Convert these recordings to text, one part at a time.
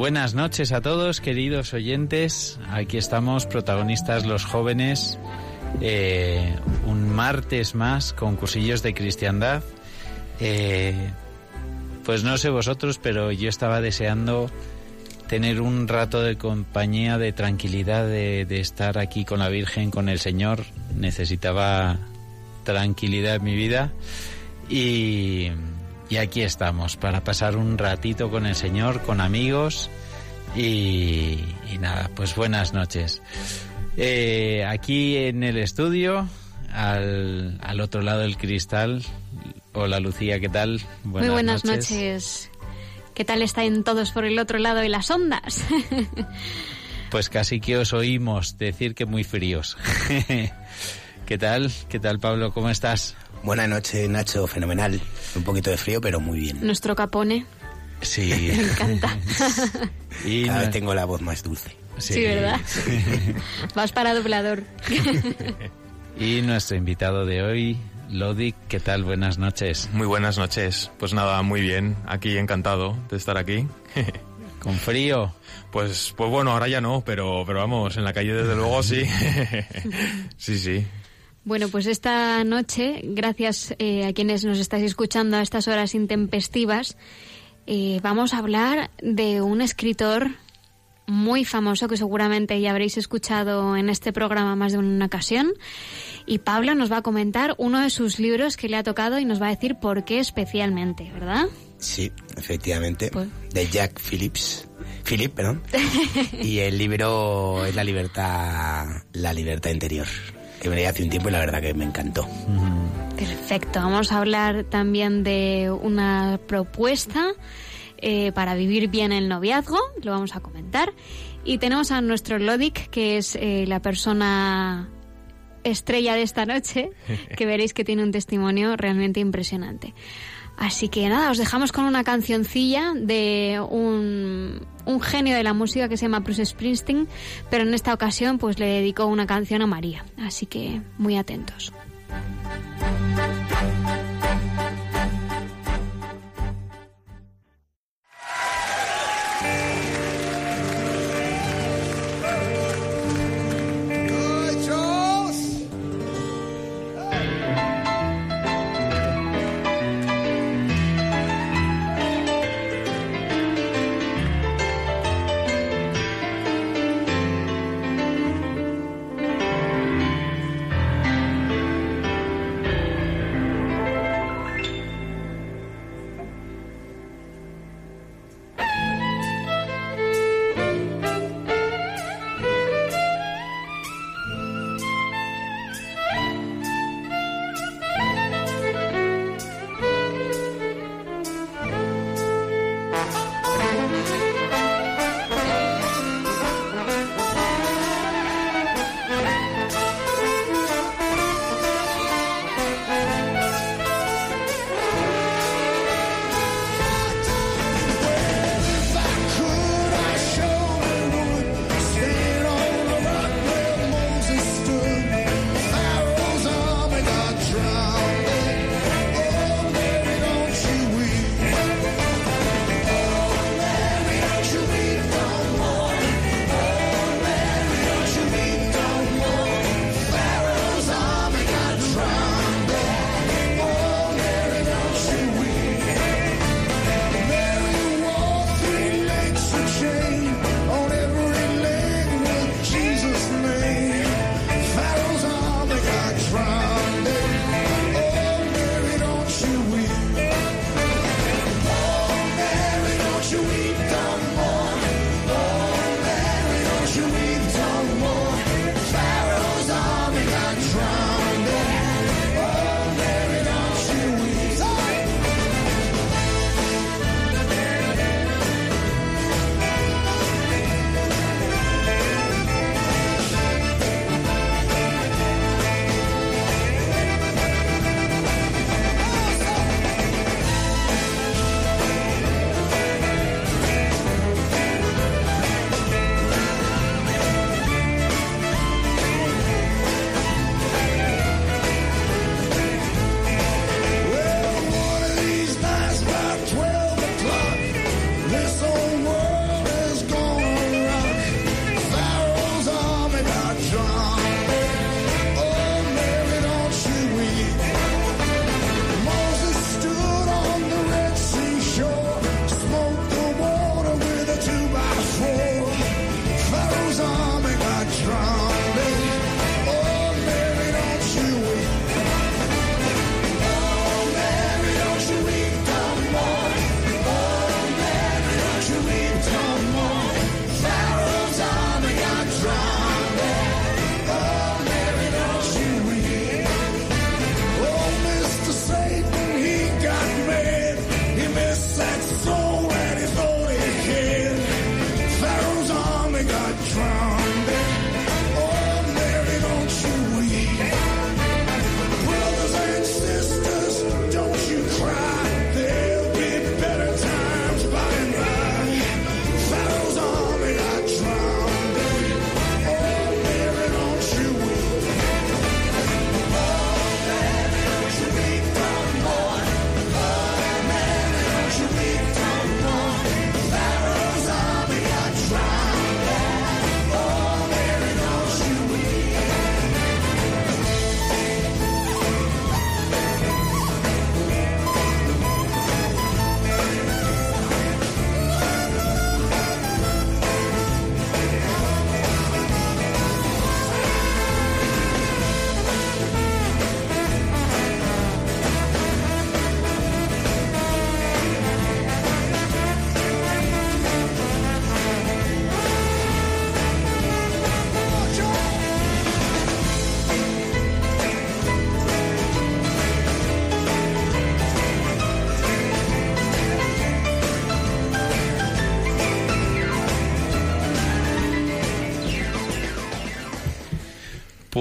Buenas noches a todos, queridos oyentes. Aquí estamos, protagonistas los jóvenes. Eh, un martes más con cursillos de cristiandad. Eh, pues no sé vosotros, pero yo estaba deseando tener un rato de compañía, de tranquilidad, de, de estar aquí con la Virgen, con el Señor. Necesitaba tranquilidad en mi vida. Y y aquí estamos para pasar un ratito con el Señor, con amigos y, nada, pues buenas noches. Eh, aquí en el estudio, al, al, otro lado del cristal. Hola Lucía, ¿qué tal? Buenas Muy buenas noches. noches. ¿Qué tal están todos por el otro lado de las ondas? pues casi que os oímos decir que muy fríos. ¿Qué tal? ¿Qué tal Pablo? ¿Cómo estás? Buenas noches, Nacho, fenomenal. Un poquito de frío, pero muy bien. Nuestro capone. Sí. Me encanta. y Cada vez tengo la voz más dulce. Sí, ¿verdad? Vas para doblador. y nuestro invitado de hoy, Lodi, ¿qué tal? Buenas noches. Muy buenas noches. Pues nada, muy bien. Aquí encantado de estar aquí. ¿Con frío? Pues, pues bueno, ahora ya no, pero, pero vamos, en la calle desde luego sí. sí, sí. Bueno, pues esta noche, gracias eh, a quienes nos estáis escuchando a estas horas intempestivas, eh, vamos a hablar de un escritor muy famoso que seguramente ya habréis escuchado en este programa más de una ocasión. Y Pablo nos va a comentar uno de sus libros que le ha tocado y nos va a decir por qué especialmente, ¿verdad? Sí, efectivamente. Pues de Jack Phillips. Philip, perdón. y el libro es La libertad, la libertad interior que me hace un tiempo y la verdad que me encantó. Perfecto, vamos a hablar también de una propuesta eh, para vivir bien el noviazgo, lo vamos a comentar. Y tenemos a nuestro Lodic, que es eh, la persona estrella de esta noche, que veréis que tiene un testimonio realmente impresionante. Así que nada, os dejamos con una cancioncilla de un, genio de la música que se llama Bruce Springsteen, pero en esta ocasión pues le dedicó una canción a María. Así que muy atentos.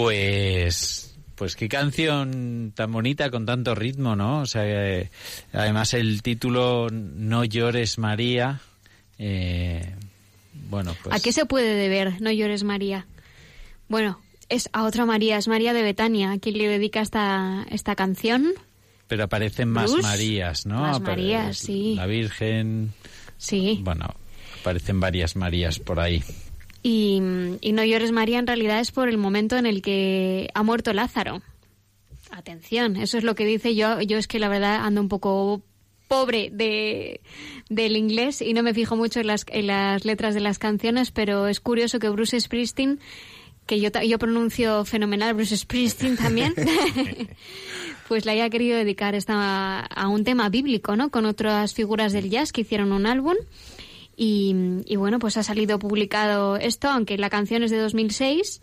Pues, pues qué canción tan bonita con tanto ritmo, ¿no? O sea, eh, además el título No llores María. Eh, bueno, pues. ¿A qué se puede deber No llores María? Bueno, es a otra María, es María de Betania, a quien le dedica esta, esta canción. Pero aparecen más Marías, ¿no? Más Marías, sí. La Virgen. Sí. Bueno, aparecen varias Marías por ahí. Y, no llores María en realidad es por el momento en el que ha muerto Lázaro. Atención, eso es lo que dice yo. Yo es que la verdad ando un poco pobre de, del inglés y no me fijo mucho en las, en las letras de las canciones, pero es curioso que Bruce Springsteen, que yo, yo pronuncio fenomenal Bruce Springsteen también, pues le haya querido dedicar esta, a un tema bíblico, ¿no? Con otras figuras del jazz que hicieron un álbum. Y, bueno, pues ha salido publicado esto, aunque la canción es de 2006.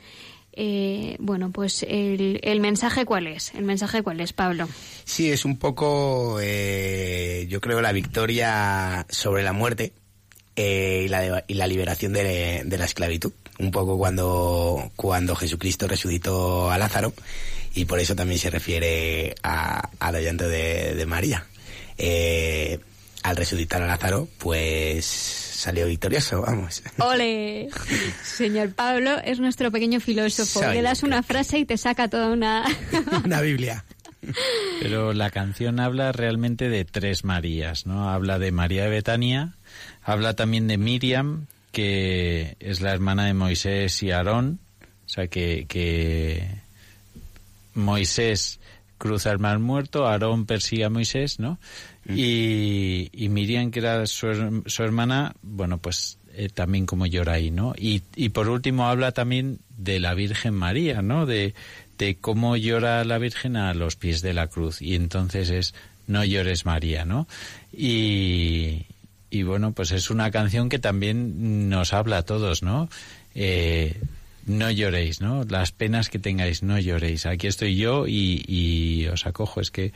Eh, bueno, pues el, mensaje cuál es? ¿El mensaje cuál es, Pablo? Sí, es un poco, eh, yo creo, la victoria sobre la muerte eh, y, la y la liberación de, la esclavitud. Un poco cuando, cuando Jesucristo resucitó a Lázaro y por eso también se refiere a, al llanto de, de María. Eh, al resucitar a Lázaro, pues salió victorioso, vamos. ¡Ole! Señor Pablo es nuestro pequeño filósofo. Le das una frase y te saca toda una... una Biblia. Pero la canción habla realmente de tres Marías, ¿no? Habla de María de Betania, habla también de Miriam, que es la hermana de Moisés y Aarón, o sea que, que Moisés cruza el mar muerto, Aarón persigue a Moisés, ¿no? Y, y Miriam, que era su, hermana, bueno, pues eh, también como llora ahí, ¿no? Y, y por último habla también de la Virgen María, ¿no? De, de cómo llora la Virgen a los pies de la cruz. Y entonces es No llores María, ¿no? Y, y bueno, pues es una canción que también nos habla a todos, ¿no? Eh, no lloréis, ¿no? Las penas que tengáis, no lloréis. Aquí estoy yo y, y os acojo. Es que,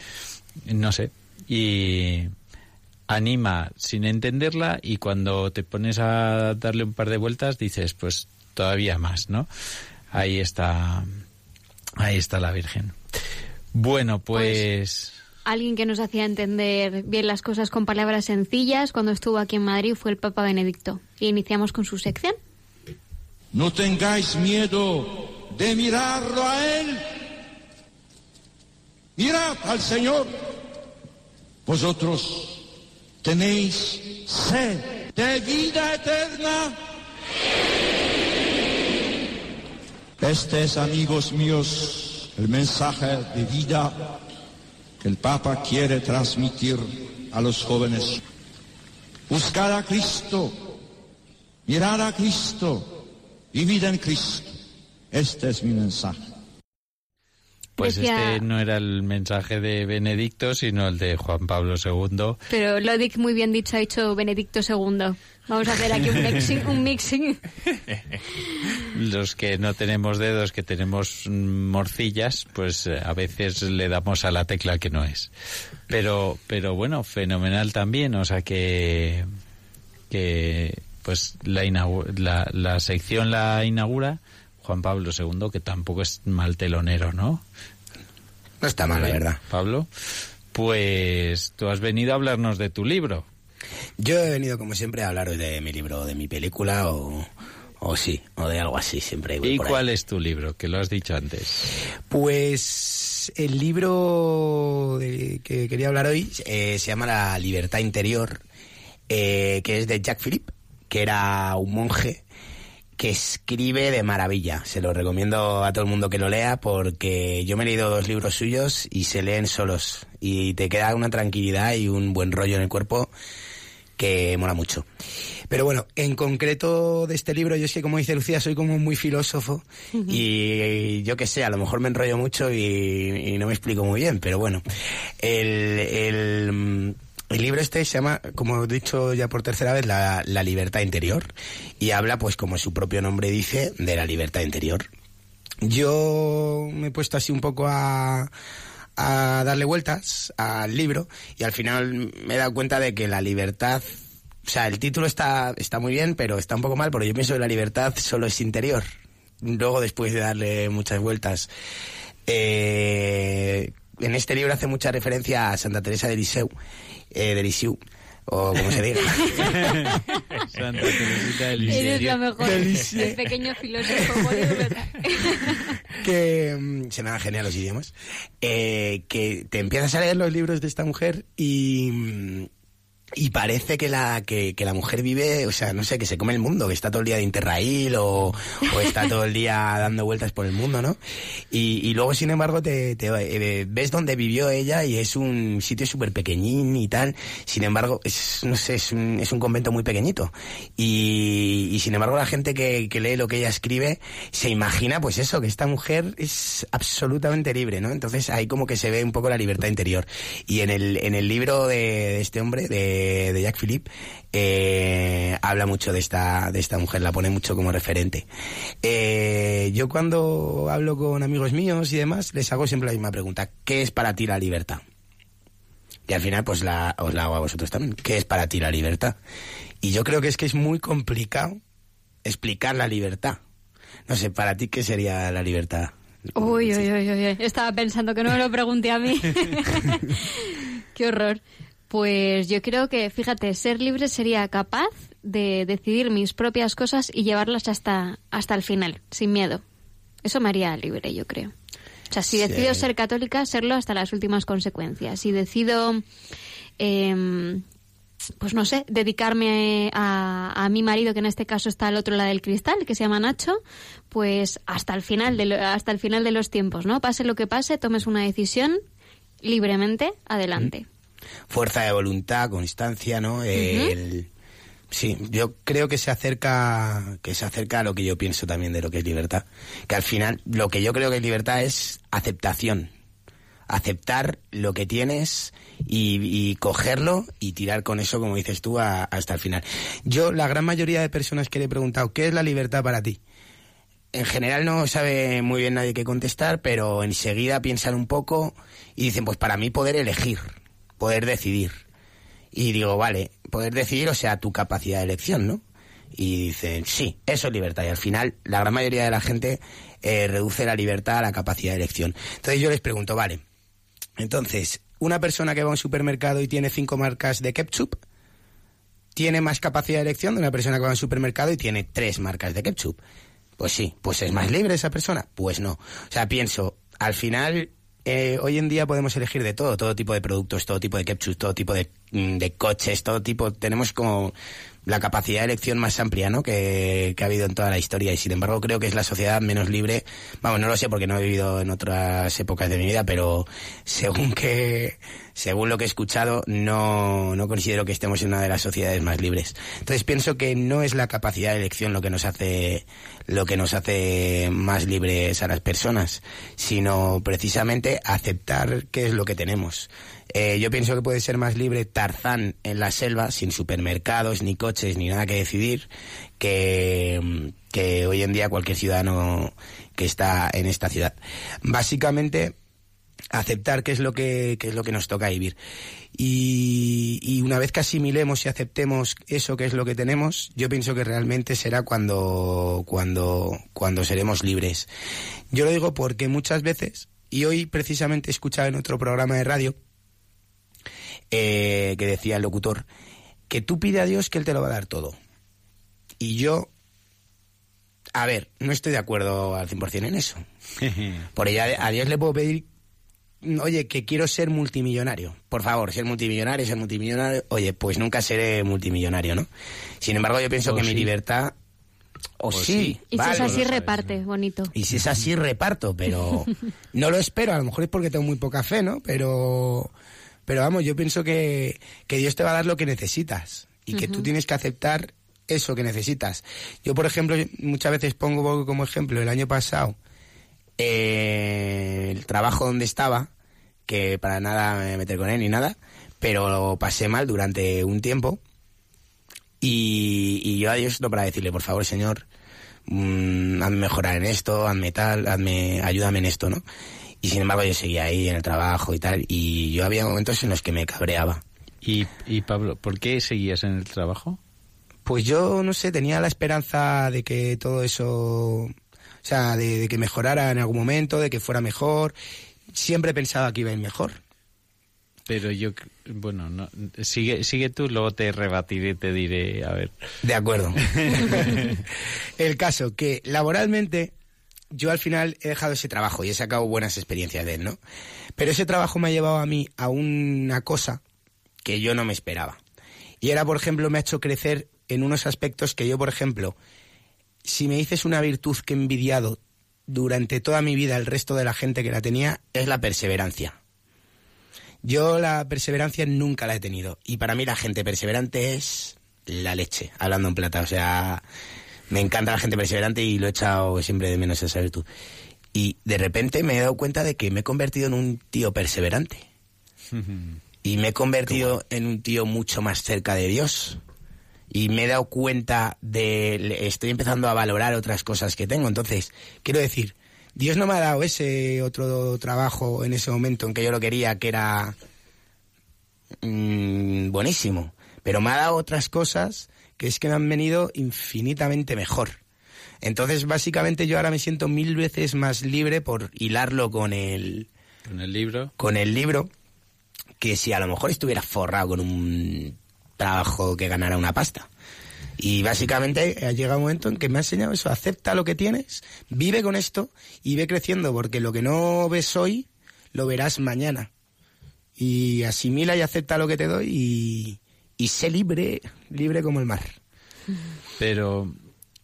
no sé, y anima sin entenderla y cuando te pones a darle un par de vueltas dices, pues todavía más, ¿no? Ahí está, ahí está la Virgen. Bueno, pues... pues... Alguien que nos hacía entender bien las cosas con palabras sencillas cuando estuvo aquí en Madrid fue el Papa Benedicto. Y iniciamos con su sección. No tengáis miedo de mirarlo a Él. Mirad al Señor vosotros tenéis sed de vida eterna. Este es, amigos míos, el mensaje de vida que el Papa quiere transmitir a los jóvenes. Buscar a Cristo, mirar a Cristo, vivir en Cristo. Este es mi mensaje. Pues este no era el mensaje de Benedicto, sino el de Juan Pablo II. Pero Lodic, muy bien dicho, ha dicho Benedicto II. Vamos a hacer aquí un mixing. Un mixing. Los que no tenemos dedos, que tenemos morcillas, pues eh, a veces le damos a la tecla que no es. Pero, pero bueno, fenomenal también. O sea que, que pues la, la, la sección la inaugura Juan Pablo II, que tampoco es mal telonero, ¿no? No está mal, la verdad. Pablo, pues tú has venido a hablarnos de tu libro. Yo he venido, como siempre, a hablar de mi libro, de mi película o, o sí, o de algo así, siempre. ¿Y cuál es tu libro? Que lo has dicho antes. Pues el libro de, que quería hablar hoy eh, se llama La libertad interior, eh, que es de Jack Philip, que era un monje que escribe de maravilla. Se lo recomiendo a todo el mundo que lo lea porque yo me he leído dos libros suyos y se leen solos y te queda una tranquilidad y un buen rollo en el cuerpo que mola mucho. Pero bueno, en concreto de este libro, yo es que como dice Lucía, soy como muy filósofo y, yo que sé, a lo mejor me enrollo mucho y, no me explico muy bien, pero bueno, el el libro este se llama, como he dicho ya por tercera vez, la, libertad interior y habla, pues como su propio nombre dice, de la libertad interior. Yo me he puesto así un poco a, a darle vueltas al libro y al final me he dado cuenta de que la libertad, o sea, el título está, está muy bien, pero está un poco mal porque yo pienso que la libertad solo es interior luego después de darle muchas vueltas. Eh, en este libro hace mucha referencia a Santa Teresa de Lisieux, eh, de Lisieux, o como se diga. Santa Teresita de Eres Lisieux. lo mejor. Delicia. El pequeño filósofo. que mm, se me dan genial los idiomas, eh, que te empiezas a leer los libros de esta mujer y, mm, y parece que la, que, que la mujer vive, o sea, no sé, que se come el mundo, que está todo el día de Interrail o, está todo el día dando vueltas por el mundo, ¿no? Y, y luego, sin embargo, te, te eh, ves donde vivió ella y es un sitio súper pequeñín y tal. Sin embargo, es, no sé, es un, es un convento muy pequeñito. Y, y sin embargo, la gente que, que lee lo que ella escribe se imagina, pues eso, que esta mujer es absolutamente libre, ¿no? Entonces ahí como que se ve un poco la libertad interior. Y en el, en el libro de, de este hombre, de, de Jack Philippe, eh, habla mucho de esta, de esta mujer, la pone mucho como referente. Eh, yo cuando hablo con amigos míos y demás, les hago siempre la misma pregunta. ¿Qué es para ti la libertad? Y al final, pues la, os la hago a vosotros también. ¿Qué es para ti la libertad? Y yo creo que es que es muy complicado explicar la libertad. No sé, para ti, ¿qué sería la libertad? Uy, uy, uy, uy, uy. Estaba pensando que no me lo pregunté a mí. Qué horror. Pues yo creo que, fíjate, ser libre sería capaz de decidir mis propias cosas y llevarlas hasta, hasta el final, sin miedo. Eso me haría libre, yo creo. O sea, si Sí. decido ser católica, serlo hasta las últimas consecuencias. Si decido, em, pues no sé, dedicarme a, a mi marido, que en este caso está al otro lado del cristal, que se llama Nacho, pues hasta el final de, lo- hasta el final de los tiempos, ¿no? Pase lo que pase, tomes una decisión libremente, adelante. Fuerza de voluntad, constancia, ¿no? El- sí, yo creo que se acerca que se acerca a lo que yo pienso también de lo que es libertad, que al final lo que yo creo que es libertad es aceptación. Aceptar lo que tienes y, y cogerlo y tirar con eso, como dices tú, a- hasta el final. Yo, la gran mayoría de personas que le he preguntado, ¿qué es la libertad para ti? en general no sabe muy bien nadie qué contestar, pero enseguida piensan un poco y dicen, pues para mí poder elegir, poder decidir. Y digo, vale, poder decidir, o sea, tu capacidad de elección, ¿no? Y dicen, sí, eso es libertad. Y al final, la gran mayoría de la gente eh, reduce la libertad a la capacidad de elección. Entonces yo les pregunto, vale, entonces, una persona que va a un supermercado y tiene cinco marcas de ketchup, tiene más capacidad de elección de una persona que va a un supermercado y tiene tres marcas de ketchup. Pues sí, pues es más libre esa persona. Pues no. O sea, pienso, al final, eh, hoy en día podemos elegir de todo, todo tipo de productos, todo tipo de ketchup, todo tipo de, mm, de coches, todo tipo. Tenemos como la capacidad de elección más amplia, ¿no? Que, que ha habido en toda la historia y sin embargo creo que es la sociedad menos libre. Vamos, no lo sé porque no he vivido en otras épocas de mi vida, pero según que, según lo que he escuchado, no, no considero que estemos en una de las sociedades más libres. Entonces pienso que no es la capacidad de elección lo que nos hace, lo que nos hace más libres a las personas, sino precisamente aceptar qué es lo que tenemos. Eh, yo pienso que puede ser más libre Tarzán en la selva, sin supermercados, ni coches, ni nada que decidir, que, que hoy en día cualquier ciudadano que está en esta ciudad. Básicamente, aceptar qué es lo que, qué es lo que nos toca vivir. Y, y una vez que asimilemos y aceptemos eso que es lo que tenemos, yo pienso que realmente será cuando, cuando, cuando seremos libres. Yo lo digo porque muchas veces, y hoy precisamente he escuchado en otro programa de radio, eh, que decía el locutor, que tú pide a Dios que Él te lo va a dar todo. Y yo, a ver, no estoy de acuerdo al 100% en eso. Por ello, a Dios le puedo pedir, oye, que quiero ser multimillonario. Por favor, ser multimillonario, ser multimillonario. Oye, pues nunca seré multimillonario, ¿no? Sin embargo, yo pienso que mi libertad... O, O sí, sí. Y vale. si es así, sabes, reparte, bonito. Y si es así, reparto, pero no lo espero. A lo mejor es porque tengo muy poca fe, ¿no? Pero, pero vamos, yo pienso que, que Dios te va a dar lo que necesitas y que tú tienes que aceptar eso que necesitas. Yo, por ejemplo, muchas veces pongo como ejemplo el año pasado eh, el trabajo donde estaba, que para nada me meter con él ni nada, pero lo pasé mal durante un tiempo. Y, y yo a Dios no para decirle, por favor, Señor, mm, hazme mejorar en esto, hazme tal, hazme, ayúdame en esto, ¿no? Y sin embargo yo seguía ahí en el trabajo y tal, y yo había momentos en los que me cabreaba. Y, y Pablo, ¿por qué seguías en el trabajo? Pues yo, no sé, tenía la esperanza de que todo eso... O sea, de, de que mejorara en algún momento, de que fuera mejor. Siempre pensaba que iba a ir mejor. Pero yo, bueno, no, sigue, sigue tú, luego te rebatiré y te diré, a ver. De acuerdo. el caso que laboralmente yo al final he dejado ese trabajo y he sacado buenas experiencias de él, ¿no? Pero ese trabajo me ha llevado a mí a una cosa que yo no me esperaba. Y era, por ejemplo, me ha hecho crecer en unos aspectos que yo, por ejemplo, si me dices una virtud que he envidiado durante toda mi vida el resto de la gente que la tenía, es la perseverancia. Yo la perseverancia nunca la he tenido. Y para mí la gente perseverante es la leche, hablando en plata. O sea, me encanta la gente perseverante y lo he echado siempre de menos esa virtud. Y de repente me he dado cuenta de que me he convertido en un tío perseverante. Y me he convertido en un tío mucho más cerca de Dios. Y me he dado cuenta de... Estoy empezando a valorar otras cosas que tengo. Entonces, quiero decir, Dios no me ha dado ese otro trabajo en ese momento en que yo lo quería, que era mm, buenísimo. Pero me ha dado otras cosas que es que me han venido infinitamente mejor. Entonces, básicamente yo ahora me siento mil veces más libre por hilarlo con el, Con el libro. con el libro que si a lo mejor estuviera forrado con un trabajo que ganara una pasta. Y básicamente ha llegado un momento en que me ha enseñado eso, acepta lo que tienes, vive con esto y ve creciendo, porque lo que no ves hoy, lo verás mañana. Y asimila y acepta lo que te doy y, y sé libre, libre como el mar. Pero,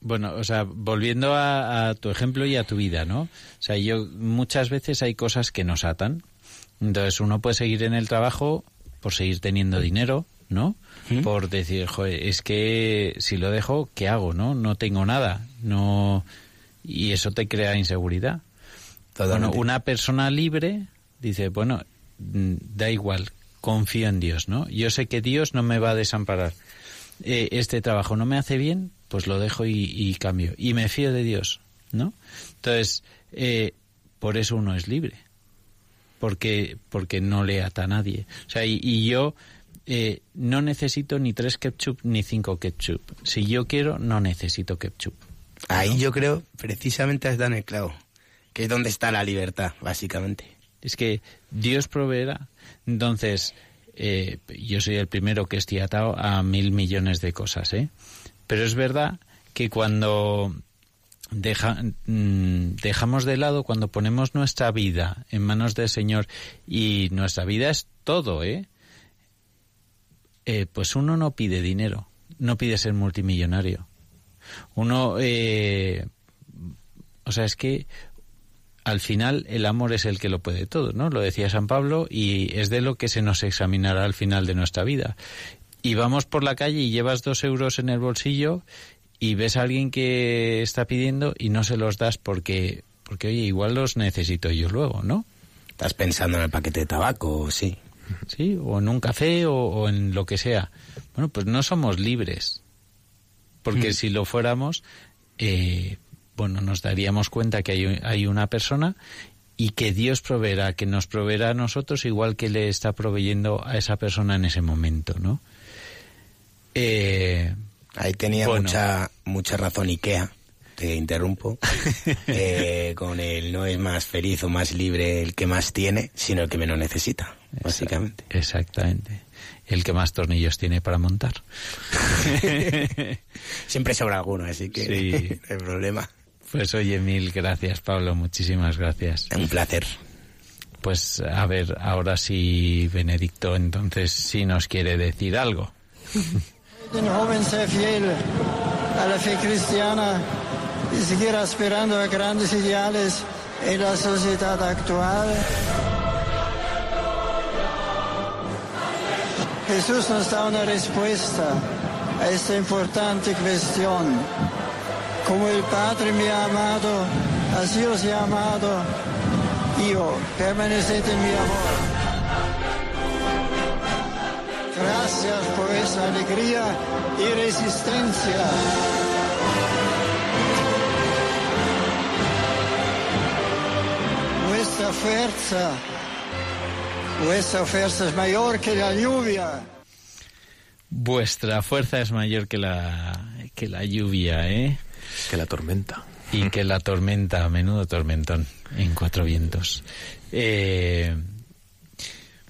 bueno, o sea, volviendo a, a tu ejemplo y a tu vida, ¿no? O sea, yo muchas veces hay cosas que nos atan. Entonces uno puede seguir en el trabajo por seguir teniendo dinero, ¿no? ¿Mm? Por decir, joder, es que si lo dejo, ¿qué hago, no? No tengo nada, no... Y eso te crea inseguridad. Bueno, una persona libre dice, bueno, mm, da igual, confío en Dios, ¿no? Yo sé que Dios no me va a desamparar. Eh, este trabajo no me hace bien, pues lo dejo y, y cambio. Y me fío de Dios, ¿no? Entonces, eh, por eso uno es libre. Porque, porque no le ata a nadie. O sea, y, y yo eh, no necesito ni tres ketchup ni cinco ketchup. Si yo quiero, no necesito ketchup. Ahí yo creo, precisamente has dado en el clavo, que es donde está la libertad, básicamente. Es que Dios proveerá. Entonces, eh, yo soy el primero que estoy atado a mil millones de cosas, ¿eh? Pero es verdad que cuando mm, dejamos de lado, cuando ponemos nuestra vida en manos del Señor, y nuestra vida es todo, ¿eh? Eh, pues uno no pide dinero, no pide ser multimillonario. Uno, eh, o sea, es que al final el amor es el que lo puede todo, ¿no? Lo decía San Pablo y es de lo que se nos examinará al final de nuestra vida. Y vamos por la calle y llevas dos euros en el bolsillo y ves a alguien que está pidiendo y no se los das porque, porque oye, igual los necesito yo luego, ¿no? Estás pensando en el paquete de tabaco, sí. Sí, o en un café o, o en lo que sea. Bueno, pues no somos libres. Porque si lo fuéramos, eh, bueno, nos daríamos cuenta que hay, hay una persona y que Dios proveerá, que nos proveerá a nosotros igual que le está proveyendo a esa persona en ese momento, ¿no? Eh, Ahí tenía Bueno. mucha mucha razón Ikea, te interrumpo, eh, con el no es más feliz o más libre el que más tiene, sino el que menos necesita, básicamente. exactamente. El que más tornillos tiene para montar. Siempre sobra alguno, así que Sí. no hay problema. Pues oye, mil gracias, Pablo. Muchísimas gracias. Un placer. Pues a ver, ahora sí, Benedicto, entonces sí nos quiere decir algo. Un joven ser fiel a la fe cristiana y seguir aspirando a grandes ideales en la sociedad actual. Jesús nos da una respuesta a esta importante cuestión. Como el Padre me ha amado, así os he amado. Yo, permaneced en mi amor. Gracias por esa alegría y resistencia. Vuestra fuerza, vuestra fuerza es mayor que la lluvia. Vuestra fuerza es mayor que la, que la lluvia, ¿eh? Que la tormenta. y que la tormenta, menudo tormentón, en cuatro vientos. Eh,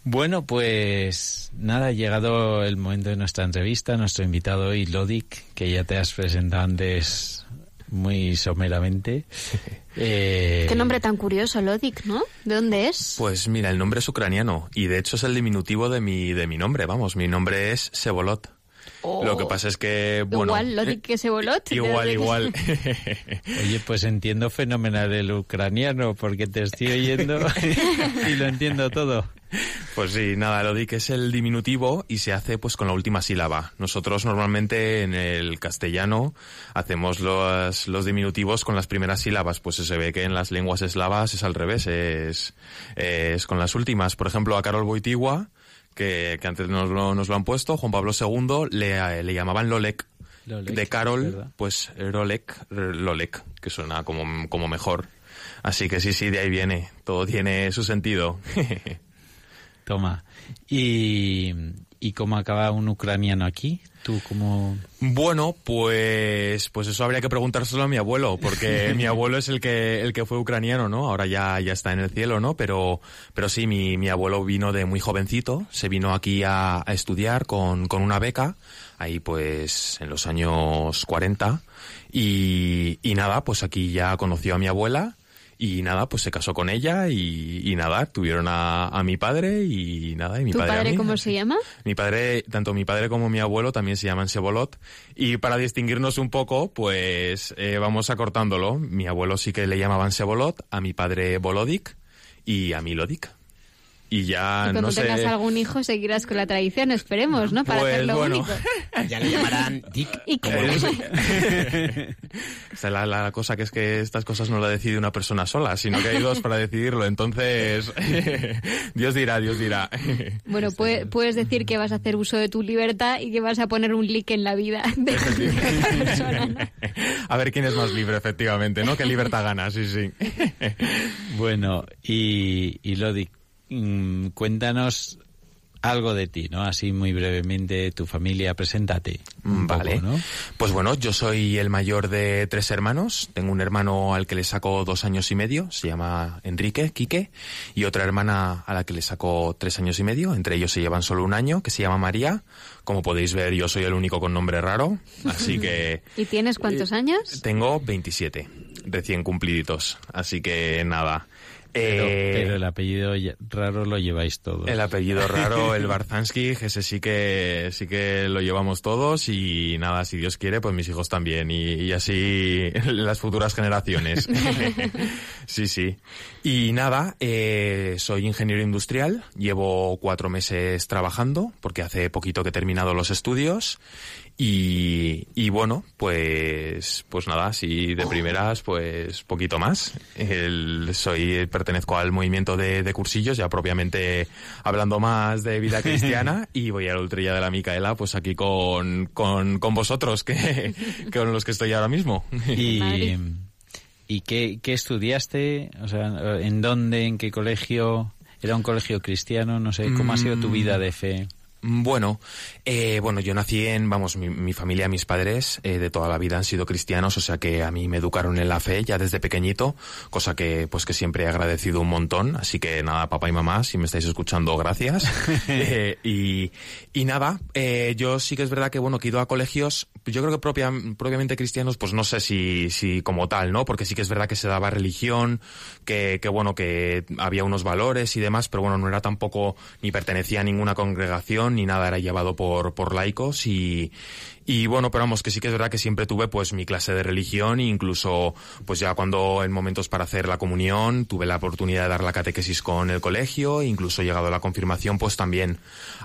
bueno, pues nada, ha llegado el momento de nuestra entrevista. Nuestro invitado hoy, Lodik, que ya te has presentado antes muy someramente. Eh, Qué nombre tan curioso, Lodik, ¿no? ¿De dónde es? Pues mira, el nombre es ucraniano y de hecho es el diminutivo de mi, de mi nombre, vamos, mi nombre es Sebolot. Lo que Oh. pasa es que, bueno... igual, Lodik que Sebolot. Igual, igual. Oye, pues entiendo fenomenal el ucraniano, porque te estoy oyendo y lo entiendo todo. Pues sí, nada, lo di que es el diminutivo y se hace pues con la última sílaba. Nosotros normalmente en el castellano hacemos los, los diminutivos con las primeras sílabas, pues se ve que en las lenguas eslavas es al revés, es, es con las últimas. Por ejemplo, a Carol Boitigua, que, que antes nos lo, nos lo han puesto, Juan Pablo II le, le llamaban Lolek. Lolek, de Carol, pues Rolek, Lolek, que suena como, como mejor. Así que sí, sí, de ahí viene. Todo tiene su sentido. Toma. ¿Y, y cómo acaba un ucraniano aquí? ¿Tú cómo...? Bueno, pues, pues eso habría que preguntárselo a mi abuelo, porque mi abuelo es el que, el que fue ucraniano, ¿no? Ahora ya, ya está en el cielo, ¿no? Pero, pero sí, mi, mi abuelo vino de muy jovencito, se vino aquí a, a estudiar con, con una beca, ahí pues en los años 40, y, y nada, pues aquí ya conoció a mi abuela, y nada, pues se casó con ella y, y nada, tuvieron a, a mi padre y nada, y mi ¿Tu padre a padre mí, cómo así. se llama? Mi padre, tanto mi padre como mi abuelo también se llaman Sebolot. Y para distinguirnos un poco, pues eh, vamos acortándolo. Mi abuelo sí que le llamaban Sebolot, a mi padre Bolodic y a mí Lodic. Y ya y cuando no sé. tengas algún hijo seguirás con la tradición, esperemos, ¿no? Para Pues, hacerlo bueno. único. Ya le llamarán Dick. Y Esta es la, la cosa que es que estas cosas no la decide una persona sola, sino que hay dos para decidirlo. Entonces, Dios dirá, Dios dirá. Bueno, pue- puedes decir que vas a hacer uso de tu libertad y que vas a poner un like en la vida de esa persona. ¿no? A ver quién es más libre, efectivamente, ¿no? Qué libertad gana, sí, sí. Bueno, y, y Lodi, mm, cuéntanos algo de ti, ¿no? Así muy brevemente, tu familia, preséntate. un Vale. poco, ¿no? Pues bueno, yo soy el mayor de tres hermanos. Tengo un hermano al que le saco dos años y medio, se llama Enrique, Quique, y otra hermana a la que le saco tres años y medio. Entre ellos se llevan solo un año, que se llama María. Como podéis ver, yo soy el único con nombre raro, así que ¿Y tienes cuántos años? tengo 27 recién cumpliditos. Así que nada. Pero, Eh, pero el apellido raro lo lleváis todos. el apellido raro, el Barzanski, ese sí que sí que lo llevamos todos y nada, si Dios quiere, pues mis hijos también y, y así las futuras generaciones. sí, sí. Y nada, eh, soy ingeniero industrial, llevo cuatro meses trabajando porque hace poquito que he terminado los estudios y, y bueno, pues, pues nada, si de primeras, pues poquito más. El- soy, pertenezco al movimiento de, de cursillos, ya propiamente hablando más de vida cristiana, y voy a la ultrilla de la Micaela, pues aquí con, con, con vosotros, que, que con los que estoy ahora mismo. ¿Y. ¿y qué, qué estudiaste? O sea, ¿en dónde, en qué colegio? ¿Era un colegio cristiano? No sé, ¿cómo ha sido tu Mm. vida de fe? Bueno, eh, bueno, yo nací en, vamos, mi, mi familia, mis padres eh, de toda la vida han sido cristianos, o sea que a mí me educaron en la fe ya desde pequeñito, cosa que pues que siempre he agradecido un montón, así que nada, papá y mamá, si me estáis escuchando, gracias. Eh, y, y nada, eh, yo sí que es verdad que bueno, que he ido a colegios, yo creo que propia, propiamente cristianos, pues no sé si, si como tal, ¿no? Porque sí que es verdad que se daba religión, que, que bueno, que había unos valores y demás, pero bueno, no era tampoco, ni pertenecía a ninguna congregación, ni nada, era llevado por, por laicos y, y bueno, pero vamos, que sí que es verdad que siempre tuve pues mi clase de religión e incluso pues ya cuando en momentos para hacer la comunión tuve la oportunidad de dar la catequesis con el colegio, e incluso llegado a la confirmación pues también,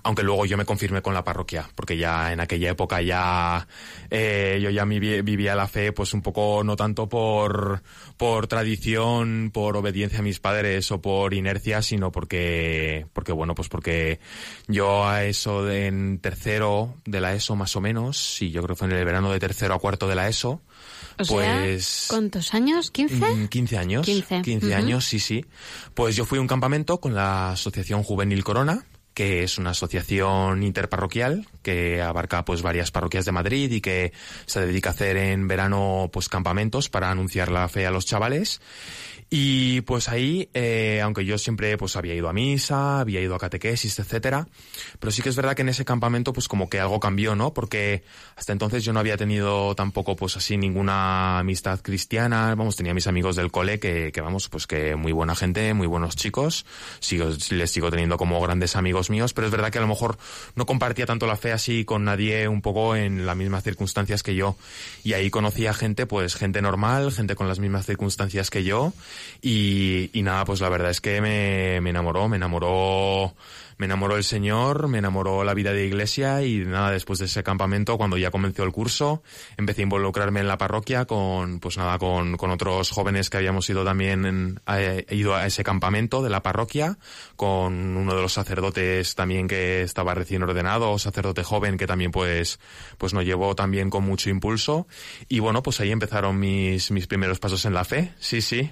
aunque luego yo me confirmé con la parroquia, porque ya en aquella época ya eh, yo ya vivía la fe pues un poco no tanto por, por tradición, por obediencia a mis padres o por inercia, sino porque, porque bueno, pues porque yo a eso de en tercero de la ESO más o menos, sí, yo creo que fue en el verano de tercero a cuarto de la ESO, O pues... sea, ¿cuántos años? ¿15? Mm, 15 años. 15. Ujú. años, sí, sí. Pues yo fui a un campamento con la Asociación Juvenil Corona que es una asociación interparroquial que abarca pues varias parroquias de Madrid y que se dedica a hacer en verano pues campamentos para anunciar la fe a los chavales y pues ahí, eh, aunque yo siempre pues había ido a misa, había ido a catequesis, etcétera, pero sí que es verdad que en ese campamento pues como que algo cambió, ¿no? Porque hasta entonces yo no había tenido tampoco pues así ninguna amistad cristiana, vamos, tenía mis amigos del cole que, que vamos, pues que muy buena gente, muy buenos chicos, sigo, les sigo teniendo como grandes amigos míos, pero es verdad que a lo mejor no compartía tanto la fe así con nadie un poco en las mismas circunstancias que yo. Y ahí conocí a gente, pues gente normal, gente con las mismas circunstancias que yo, y, y nada, pues la verdad es que me, me enamoró, me enamoró me enamoró el Señor, me enamoró la vida de iglesia y nada, después de ese campamento, cuando ya comenzó el curso, empecé a involucrarme en la parroquia con, pues nada, con, con otros jóvenes que habíamos ido también, en, eh, ido a ese campamento de la parroquia, con uno de los sacerdotes también que estaba recién ordenado, sacerdote joven que también pues, pues nos llevó también con mucho impulso y bueno, pues ahí empezaron mis, mis primeros pasos en la fe, sí, sí.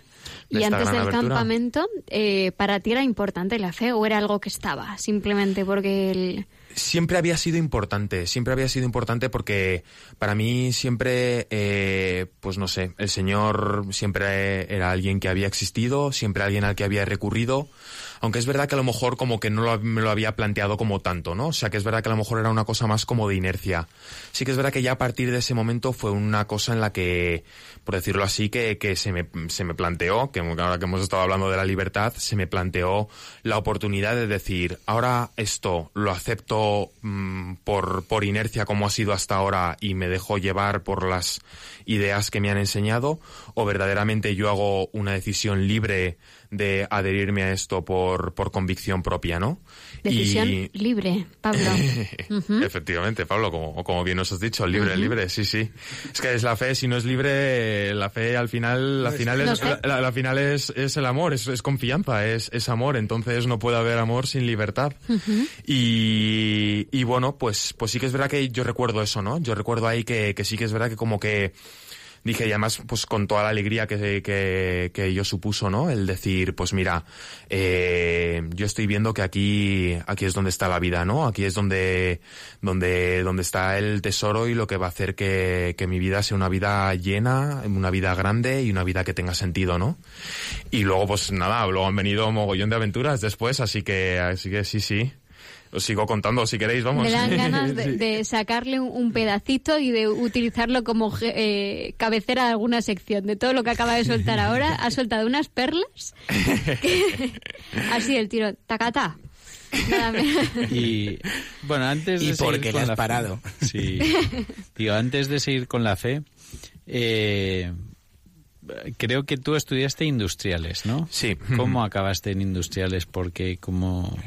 Y antes del campamento, eh, ¿para ti era importante la fe o era algo que estaba? Simplemente porque el... Siempre había sido importante, siempre había sido importante porque para mí siempre, eh, pues no sé, el Señor siempre era alguien que había existido, siempre alguien al que había recurrido aunque es verdad que a lo mejor como que no lo, me lo había planteado como tanto, ¿no? O sea, que es verdad que a lo mejor era una cosa más como de inercia. Sí que es verdad que ya a partir de ese momento fue una cosa en la que, por decirlo así, que, que se, me, se me planteó, que ahora que hemos estado hablando de la libertad, se me planteó la oportunidad de decir, ahora esto lo acepto mmm, por, por inercia como ha sido hasta ahora y me dejo llevar por las ideas que me han enseñado, o verdaderamente yo hago una decisión libre de adherirme a esto por, por convicción propia, ¿no? Decisión y... libre, Pablo. uh -huh. Efectivamente, Pablo, como, como bien nos has dicho, libre, uh -huh. libre, sí, sí. Es que es la fe, si no es libre, la fe al final, la final es, la, la, la, final es, es el amor, es, es confianza, es, es, amor, entonces no puede haber amor sin libertad. Uh -huh. y, y bueno, pues, pues sí que es verdad que yo recuerdo eso, ¿no? Yo recuerdo ahí que, que sí que es verdad que como que dije, y además, pues con toda la alegría que, que, que ello supuso, ¿no? El decir, pues mira, eh, yo estoy viendo que aquí, aquí es donde está la vida, ¿no? Aquí es donde, donde, donde está el tesoro y lo que va a hacer que, que mi vida sea una vida llena, una vida grande y una vida que tenga sentido, ¿no? Y luego, pues nada, luego han venido mogollón de aventuras después, así que, así que sí, sí os sigo contando si queréis, vamos. Me dan ganas de, de sacarle un pedacito y de utilizarlo como eh, cabecera de alguna sección. De todo lo que acaba de soltar ahora, ha soltado unas perlas. Que, así el tiro, tacata. Y bueno, antes de ¿Y por seguir qué con le has la fe- parado? Sí. Tío, antes de seguir con la fe, eh, creo que tú estudiaste industriales, ¿no? Sí. ¿Cómo acabaste en industriales? Porque como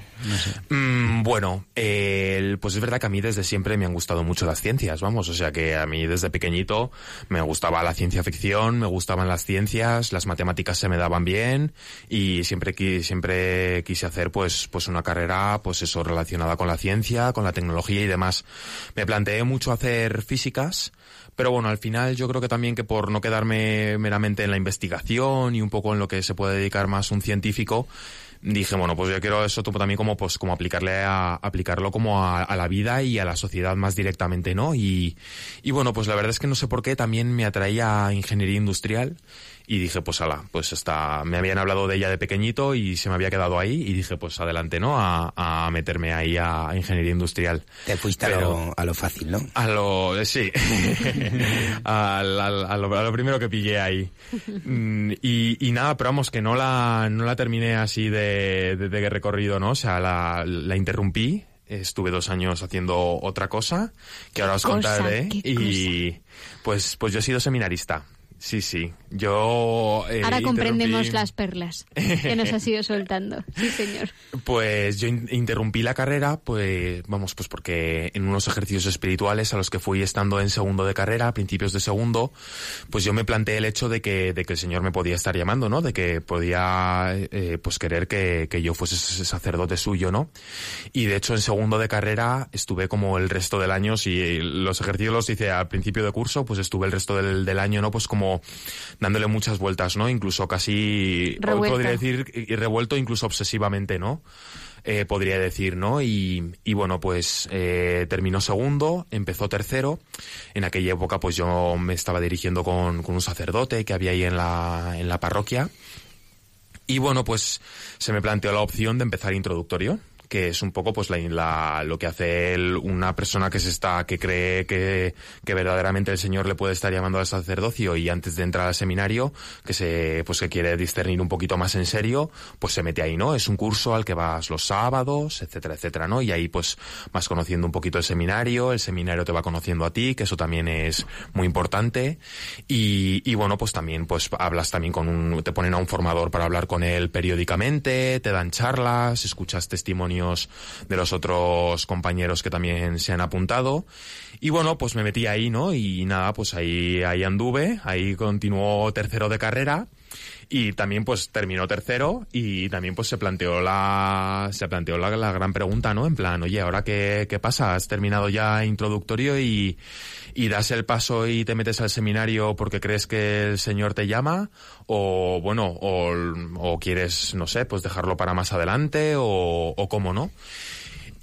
Mm, bueno, eh, pues es verdad que a mí desde siempre me han gustado mucho las ciencias, vamos, o sea que a mí desde pequeñito me gustaba la ciencia ficción, me gustaban las ciencias, las matemáticas se me daban bien y siempre quise hacer pues pues una carrera pues eso relacionada con la ciencia, con la tecnología y demás. Me planteé mucho hacer físicas, pero bueno, al final yo creo que también que por no quedarme meramente en la investigación y un poco en lo que se puede dedicar más un científico, dije, bueno, pues yo quiero eso también como pues como aplicarle a aplicarlo como a, a la vida y a la sociedad más directamente, ¿no? Y, y bueno, pues la verdad es que no sé por qué también me atraía ingeniería industrial y dije, pues ala, pues está, me habían hablado de ella de pequeñito y se me había quedado ahí y dije, pues adelante, ¿no? A, a meterme ahí a ingeniería industrial. Te fuiste a, Pero- lo, a lo fácil, ¿no? A lo, eh, sí, Al- al- a, lo, a lo primero que pillé ahí. Mm, Y, y nada, pero vamos, que no la, no la terminé así de, de, de recorrido, ¿no? O sea, la, la interrumpí. Estuve dos años haciendo otra cosa, que ahora os cosa? contaré. ¿Qué Y pues, pues yo he sido seminarista. Sí, sí. Yo. eh, Ahora comprendemos interrumpí- las perlas que nos has ido soltando. Sí, señor. Pues yo in- interrumpí la carrera, pues vamos, pues porque en unos ejercicios espirituales a los que fui estando en segundo de carrera, a principios de segundo, pues yo me planteé el hecho de que, de que el Señor me podía estar llamando, ¿no? De que podía, eh, pues querer que, que yo fuese ese sacerdote suyo, ¿no? Y de hecho en segundo de carrera estuve como el resto del año, si los ejercicios los hice al principio de curso, pues estuve el resto del, del año, ¿no? Pues como dándole muchas vueltas, ¿no? Incluso casi, Revuelto. podría decir, y revuelto incluso obsesivamente, ¿no? eh, podría decir, ¿no? Y, y bueno, pues eh, terminó segundo, empezó tercero. En aquella época, pues yo me estaba dirigiendo con, con un sacerdote que había ahí en la, en la parroquia. Y bueno, pues se me planteó la opción de empezar introductorio que es un poco pues la, la- lo que hace él, una persona que se está que cree que, que verdaderamente el Señor le puede estar llamando al sacerdocio y antes de entrar al seminario que se pues que quiere discernir un poquito más en serio pues se mete ahí no es un curso al que vas los sábados etcétera etcétera no y ahí pues vas conociendo un poquito el seminario el seminario te va conociendo a ti que eso también es muy importante. Y, y bueno pues también pues hablas también con un te ponen a un formador para hablar con él periódicamente te dan charlas escuchas testimonios de los otros compañeros que también se han apuntado. Y bueno pues me metí ahí no y nada pues ahí ahí anduve ahí continuó tercero de carrera y también pues terminó tercero y también pues se planteó la se planteó la, la gran pregunta no en plan oye ahora qué, qué pasa has terminado ya introductorio y y das el paso y te metes al seminario porque crees que el Señor te llama o bueno o, o quieres no sé pues dejarlo para más adelante o, o cómo no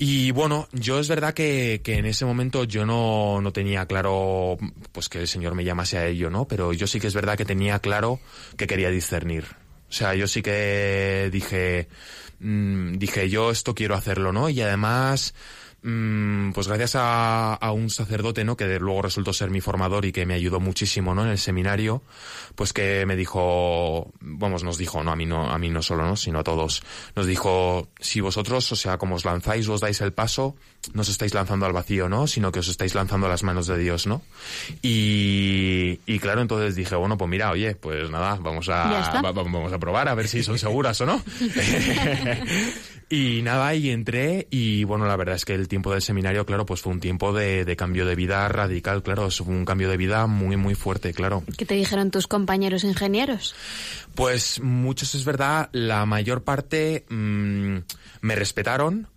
y bueno, yo es verdad que, que en ese momento yo no, no tenía claro pues que el Señor me llamase a ello, ¿no? Pero yo sí que es verdad que tenía claro que quería discernir. O sea, yo sí que dije, mm, dije, yo esto quiero hacerlo, ¿no? Y además, pues gracias a, a un sacerdote, ¿no? Que luego resultó ser mi formador y que me ayudó muchísimo, ¿no? En el seminario, pues que me dijo, vamos, nos dijo, no a mí no, a mí no solo, ¿no? Sino a todos, nos dijo, si vosotros, o sea, como os lanzáis, os dais el paso, no os estáis lanzando al vacío, ¿no? Sino que os estáis lanzando a las manos de Dios, ¿no? Y, y claro, entonces dije, bueno, pues mira, oye, pues nada, vamos a, va- vamos a probar a ver si son seguras o no. y nada, y entré y bueno, la verdad es que el tiempo del seminario, claro, pues fue un tiempo de, de cambio de vida radical, claro, fue un cambio de vida muy, muy fuerte, claro. ¿Qué te dijeron tus compañeros ingenieros? Pues muchos es verdad, la mayor parte mm, me respetaron,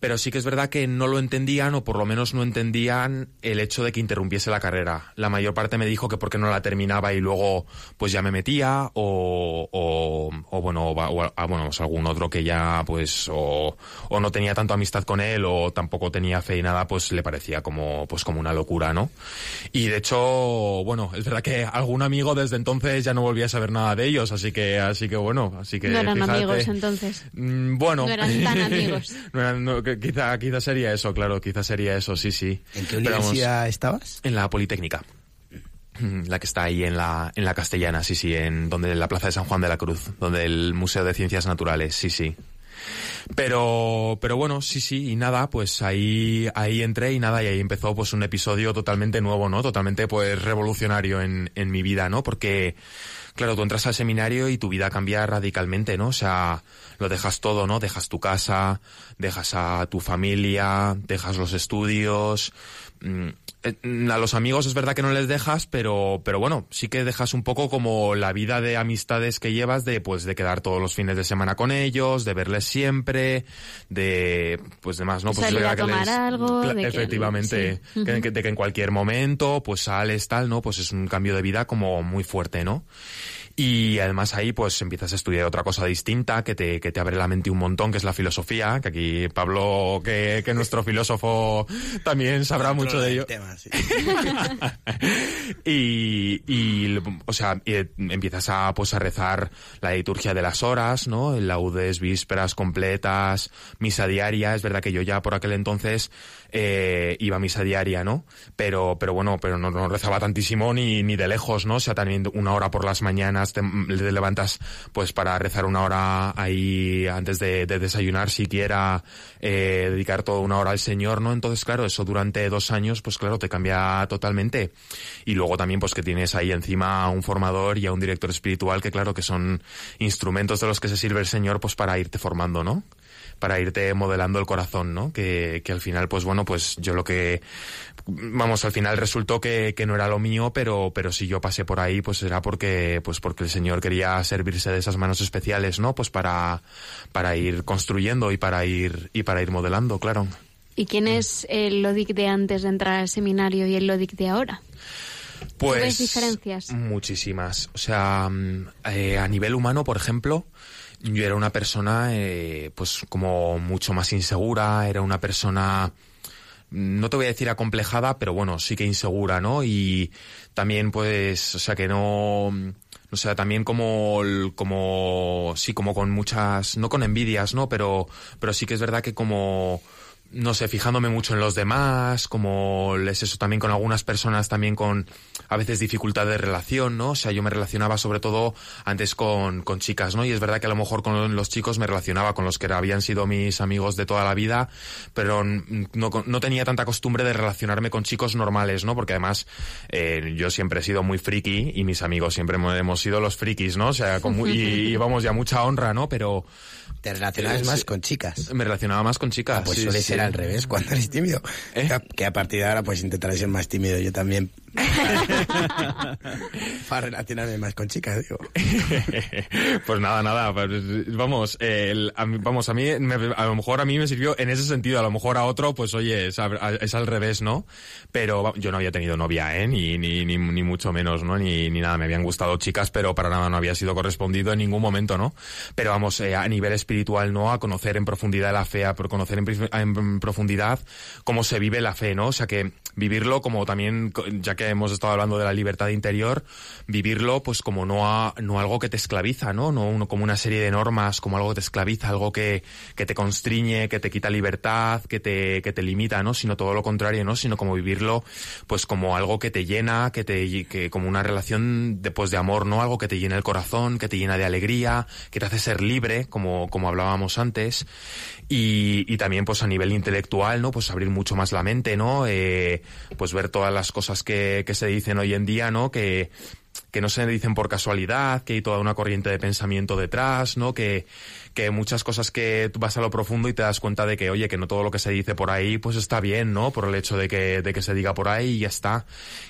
pero sí que es verdad que no lo entendían o por lo menos no entendían el hecho de que interrumpiese la carrera. La mayor parte me dijo que porque no la terminaba y luego pues ya me metía o, o, o bueno, o, va- o a- bueno, pues algún otro que ya pues o, o no tenía tanto amistad con él o tampoco tenía fe y nada, pues le parecía como pues como una locura, ¿no? Y de hecho, bueno, es verdad que algún amigo desde entonces ya no volvía a saber nada de ellos, así que así que bueno, así que no eran fíjate. amigos entonces. Mm, Bueno, No eran tan amigos. No eran- no, que quizá, quizá sería eso, claro, quizá sería eso, sí, sí. ¿En qué vamos, universidad estabas? en la Politécnica. La que está ahí en la, en la Castellana, sí, sí, en donde en la Plaza de San Juan de la Cruz, donde el Museo de Ciencias Naturales, sí, sí. Pero, pero bueno, sí, sí, y nada, pues ahí, ahí entré y nada, y ahí empezó pues un episodio totalmente nuevo, ¿no? Totalmente pues revolucionario en, en mi vida, ¿no? Porque, claro, tú entras al seminario y tu vida cambia radicalmente, ¿no? O sea, lo dejas todo, ¿no? Dejas tu casa, dejas a tu familia, dejas los estudios, a los amigos es verdad que no les dejas, pero, pero bueno, sí que dejas un poco como la vida de amistades que llevas de, pues, de quedar todos los fines de semana con ellos, de verles siempre, de, pues demás, ¿no? De Pues es salir a que les- algo, que- efectivamente, sí. que, que- de que en cualquier momento, pues sales tal, ¿no? Pues es un cambio de vida como muy fuerte, ¿no? Y además ahí pues empiezas a estudiar otra cosa distinta que te, que te abre la mente un montón, que es la filosofía, que aquí Pablo, que, que nuestro filósofo también sabrá mucho de ello. El tema, sí. y, y, o sea, y, eh, empiezas a, pues, a rezar la liturgia de las horas, ¿no? Laudes, vísperas completas, misa diaria. Es verdad que yo ya por aquel entonces eh, iba a misa diaria, ¿no? Pero, pero bueno, pero no, no rezaba tantísimo ni, ni de lejos, ¿no? O sea, también una hora por las mañanas te, te levantas, pues, para rezar una hora ahí antes de, de desayunar siquiera, eh, dedicar toda una hora al Señor, ¿no? Entonces, claro, eso durante dos años, pues claro, te cambia totalmente. Y luego también, pues que tienes ahí encima a un formador y a un director espiritual que, claro, que son instrumentos de los que se sirve el Señor, pues para irte formando, ¿no? Para irte modelando el corazón, ¿no? Que, que al final, pues bueno, pues yo lo que, vamos, al final resultó que, que no era lo mío, pero, pero si yo pasé por ahí, pues era porque, pues porque el Señor quería servirse de esas manos especiales, ¿no? Pues para, para ir construyendo y para ir, y para ir modelando, claro. ¿Y quién es el Lodic de antes de entrar al seminario y el Lodic de ahora? Pues ves diferencias? muchísimas. O sea, mm, eh, a nivel humano, por ejemplo, yo era una persona, eh, pues como mucho más insegura, era una persona no te voy a decir acomplejada, pero bueno, sí que insegura, ¿no? Y también, pues, o sea, que no, o sea, también como, como, sí, como con muchas, no con envidias, ¿no? Pero, pero sí que es verdad que como, no sé, fijándome mucho en los demás, como es eso también con algunas personas también con a veces dificultad de relación, ¿no? O sea, yo me relacionaba sobre todo antes con, con chicas, ¿no? Y es verdad que a lo mejor con los chicos me relacionaba con los que habían sido mis amigos de toda la vida, pero no, no tenía tanta costumbre de relacionarme con chicos normales, ¿no? Porque además eh, yo siempre he sido muy friki y mis amigos siempre hemos sido los frikis, ¿no? O sea, con muy, y, y vamos, ya mucha honra, ¿no? Pero te relacionabas más con chicas. Me relacionaba más con chicas. Ah, pues suele ser al revés cuando eres tímido. ¿Eh? Que, a, partir de ahora pues intentaré ser más tímido yo también. Para relacionarme más con chicas, digo. pues nada, nada. Pues, vamos, a mí, vamos, a mí, a lo mejor a mí me sirvió en ese sentido. A lo mejor a otro, pues oye, es, al revés, ¿no? Pero yo no había tenido novia, ¿eh? Ni, ni, ni, ni mucho menos, ¿no? Ni, ni nada. Me habían gustado chicas, pero para nada no había sido correspondido en ningún momento, ¿no? Pero vamos, eh, a nivel espiritual, ¿no? A conocer en profundidad la fe, a conocer en, en profundidad cómo se vive la fe, ¿no? O sea que vivirlo como también, ya que hemos estado hablando de la libertad interior, vivirlo pues como no, a, no algo que te esclaviza, ¿no? No uno, como una serie de normas, como algo que te esclaviza, algo que, que te constriñe, que te quita libertad, que te, que te limita, ¿no? Sino todo lo contrario, ¿no? Sino como vivirlo pues como algo que te llena, que te, que como una relación de, pues, de amor, ¿no? Algo que te llena el corazón, que te llena de alegría, que te hace ser libre, como, como hablábamos antes. Y, también pues a nivel intelectual, ¿no? Pues abrir mucho más la mente, ¿no? Eh, pues ver todas las cosas que, que se dicen hoy en día, ¿no? Que, que no se dicen por casualidad, que hay toda una corriente de pensamiento detrás, ¿no? Que, que muchas cosas que tú vas a lo profundo y te das cuenta de que, oye, que no todo lo que se dice por ahí, pues está bien, ¿no? Por el hecho de que, de que se diga por ahí y ya está.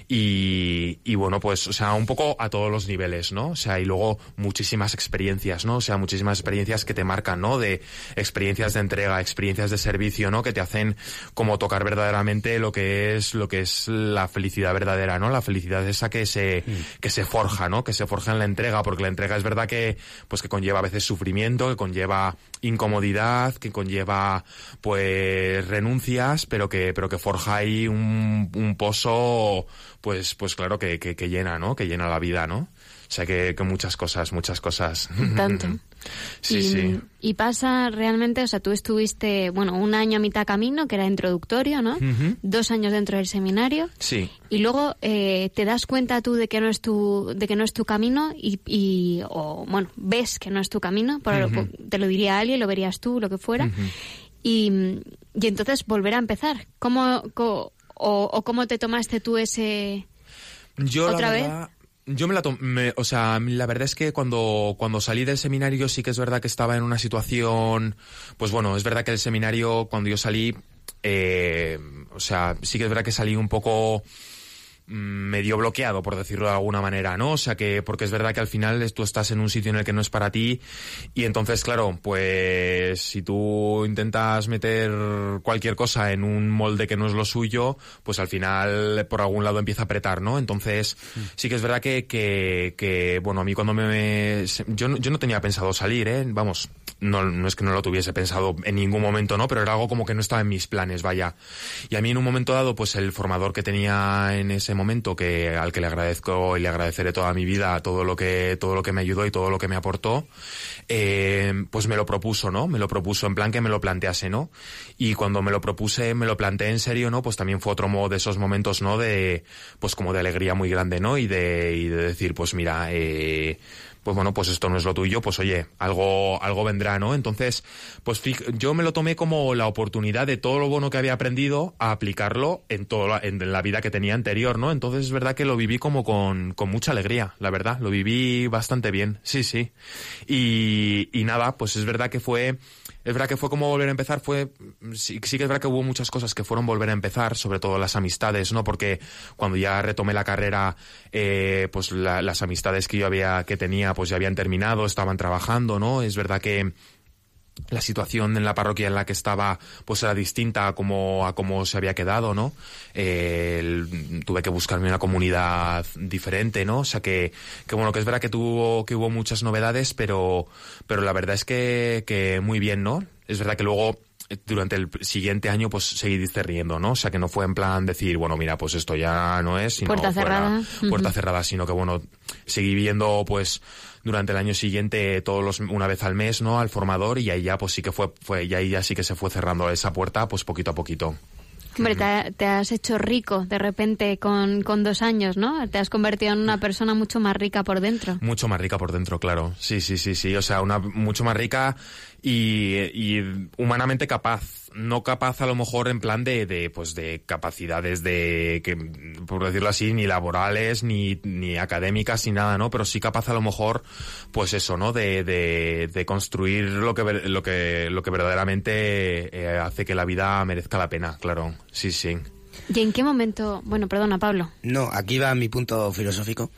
Y, y bueno, pues, o sea, un poco a todos los niveles, ¿no? O sea, y luego muchísimas experiencias, ¿no? O sea, muchísimas experiencias que te marcan, ¿no? De experiencias de entrega, experiencias de servicio, ¿no? Que te hacen como tocar verdaderamente lo que es, lo que es la felicidad verdadera, ¿no? La felicidad esa que se, mm. que se forja, ¿no? Que se forja en la entrega, porque la entrega es verdad que, pues que conlleva a veces sufrimiento, que conlleva incomodidad, que conlleva pues renuncias, pero que, pero que forja ahí un, un pozo, pues, pues claro, que, que, que, llena, ¿no? Que llena la vida, ¿no? O sea que, que muchas cosas, muchas cosas. Tanto. sí, y, sí. Y pasa realmente, o sea, tú estuviste, bueno, un año a mitad camino, que era introductorio, ¿no? Dos años dentro del seminario. Sí. Y luego eh, te das cuenta tú de que no es tu, de que no es tu camino y, y o, bueno, ves que no es tu camino, por, te lo diría alguien, lo verías tú, lo que fuera. y, y entonces volver a empezar. ¿Cómo, o, o cómo te tomaste tú ese... Yo, ¿Otra la vez? Yo me la tomé, o sea, la verdad es que cuando, cuando salí del seminario sí que es verdad que estaba en una situación, pues bueno, es verdad que el seminario cuando yo salí, eh, o sea, sí que es verdad que salí un poco medio bloqueado, por decirlo de alguna manera, ¿no? O sea que, porque es verdad que al final tú estás en un sitio en el que no es para ti y entonces, claro, pues si tú intentas meter cualquier cosa en un molde que no es lo suyo, pues al final por algún lado empieza a apretar, ¿no? Entonces, sí que es verdad que, que, que bueno, a mí cuando me... yo, no- yo no tenía pensado salir, ¿eh? Vamos, no, no es que no lo tuviese pensado en ningún momento, ¿no? Pero era algo como que no estaba en mis planes, vaya. Y a mí en un momento dado, pues el formador que tenía en ese momento, que al que le agradezco y le agradeceré toda mi vida todo lo que, todo lo que me ayudó y todo lo que me aportó, eh, pues me lo propuso, ¿no? Me lo propuso en plan que me lo plantease, ¿no? Y cuando me lo propuse, me lo planteé en serio, ¿no? Pues también fue otro modo de esos momentos, ¿no? De, pues como de alegría muy grande, ¿no? Y de, y de decir, pues mira, eh, pues bueno, pues esto no es lo tuyo, pues oye, algo, algo vendrá, ¿no? Entonces, pues yo me lo tomé como la oportunidad de todo lo bueno que había aprendido a aplicarlo en toda la, en la vida que tenía anterior, ¿no? Entonces es verdad que lo viví como con, con mucha alegría, la verdad, lo viví bastante bien, sí, sí. Y nada, pues es verdad que fue, es verdad que fue como volver a empezar, fue, sí, sí que es verdad que hubo muchas cosas que fueron volver a empezar, sobre todo las amistades, ¿no? Porque cuando ya retomé la carrera, eh, pues la- las amistades que yo había, que tenía, pues ya habían terminado, estaban trabajando, ¿no? Es verdad que, la situación en la parroquia en la que estaba pues era distinta a como a cómo se había quedado no Eh, el- tuve que buscarme una comunidad diferente no o sea que, que bueno que es verdad que tuvo que hubo muchas novedades pero pero la verdad es que, que muy bien no es verdad que luego eh, durante el siguiente año pues seguí discerniendo, ¿no? O sea que no fue en plan decir, bueno, mira, pues esto ya no es, sino Puerta fuera, cerrada. puerta cerrada, sino que bueno, seguí viendo pues durante el año siguiente todos los una vez al mes, ¿no? Al formador y ahí ya pues sí que fue fue y ahí ya sí que se fue cerrando esa puerta pues poquito a poquito. Hombre, te, ha- te has hecho rico de repente con, con dos años, ¿no? Te has convertido en una persona mucho más rica por dentro. Mucho más rica por dentro, claro. Sí, sí, sí, sí. O sea, una mucho más rica y, y humanamente capaz. No capaz a lo mejor en plan de, de pues de capacidades de que por decirlo así ni laborales ni, ni académicas ni nada, ¿no? Pero sí capaz a lo mejor pues eso, ¿no? De, de, de construir lo que lo que lo que verdaderamente eh, hace que la vida merezca la pena, claro. Sí, sí. ¿Y en qué momento? Bueno, perdona, Pablo. No, aquí va mi punto filosófico.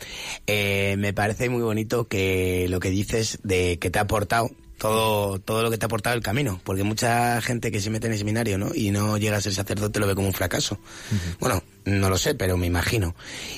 Eh, me parece muy bonito que lo que dices de que te ha aportado todo, todo lo que te ha aportado el camino, porque mucha gente que se mete en el seminario, ¿no? Y no llega a ser sacerdote lo ve como un fracaso. Bueno, no lo sé, pero me imagino.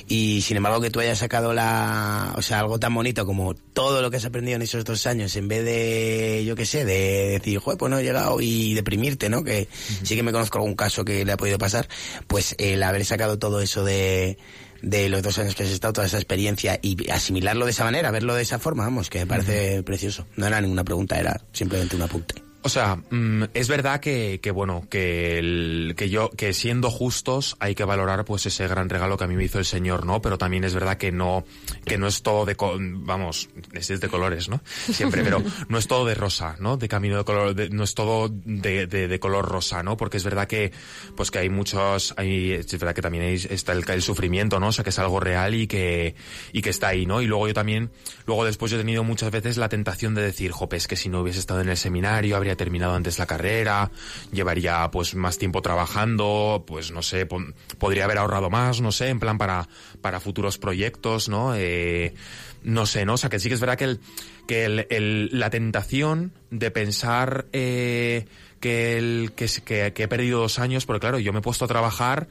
Y sin embargo que tú hayas sacado la, o sea, algo tan bonito como todo lo que has aprendido en esos dos años, en vez de, yo qué sé, de decir, joder, pues no he llegado y deprimirte, ¿no? Que sí que me conozco algún caso que le ha podido pasar, pues el haber sacado todo eso de, de los dos años que has estado, toda esa experiencia y asimilarlo de esa manera, verlo de esa forma, vamos, que me parece precioso. No era ninguna pregunta, era simplemente un apunte. O sea, mm, es verdad que, bueno, que, el- que yo, que siendo justos hay que valorar pues ese gran regalo que a mí me hizo el Señor, ¿no? Pero también es verdad que no, que no es todo de, vamos, es de colores, ¿no? Siempre, pero no es todo de rosa, ¿no? De camino de color, no es todo de, de, de color rosa, ¿no? Porque es verdad que, pues que hay muchos, hay, es verdad que también hay- está el, el sufrimiento, ¿no? O sea, que es algo real y que, y que está ahí, ¿no? Y luego yo también, luego después yo he tenido muchas veces la tentación de decir, jope, es que si no hubiese estado en el seminario, habría terminado antes la carrera, llevaría pues más tiempo trabajando, pues no sé, pon- podría haber ahorrado más, no sé, en plan para, para futuros proyectos, ¿no? Eh, no sé, ¿no? O sea, que sí que es verdad que, el, que el, la tentación de pensar eh, que, el, que, que, que he perdido dos años, porque claro, yo me he puesto a trabajar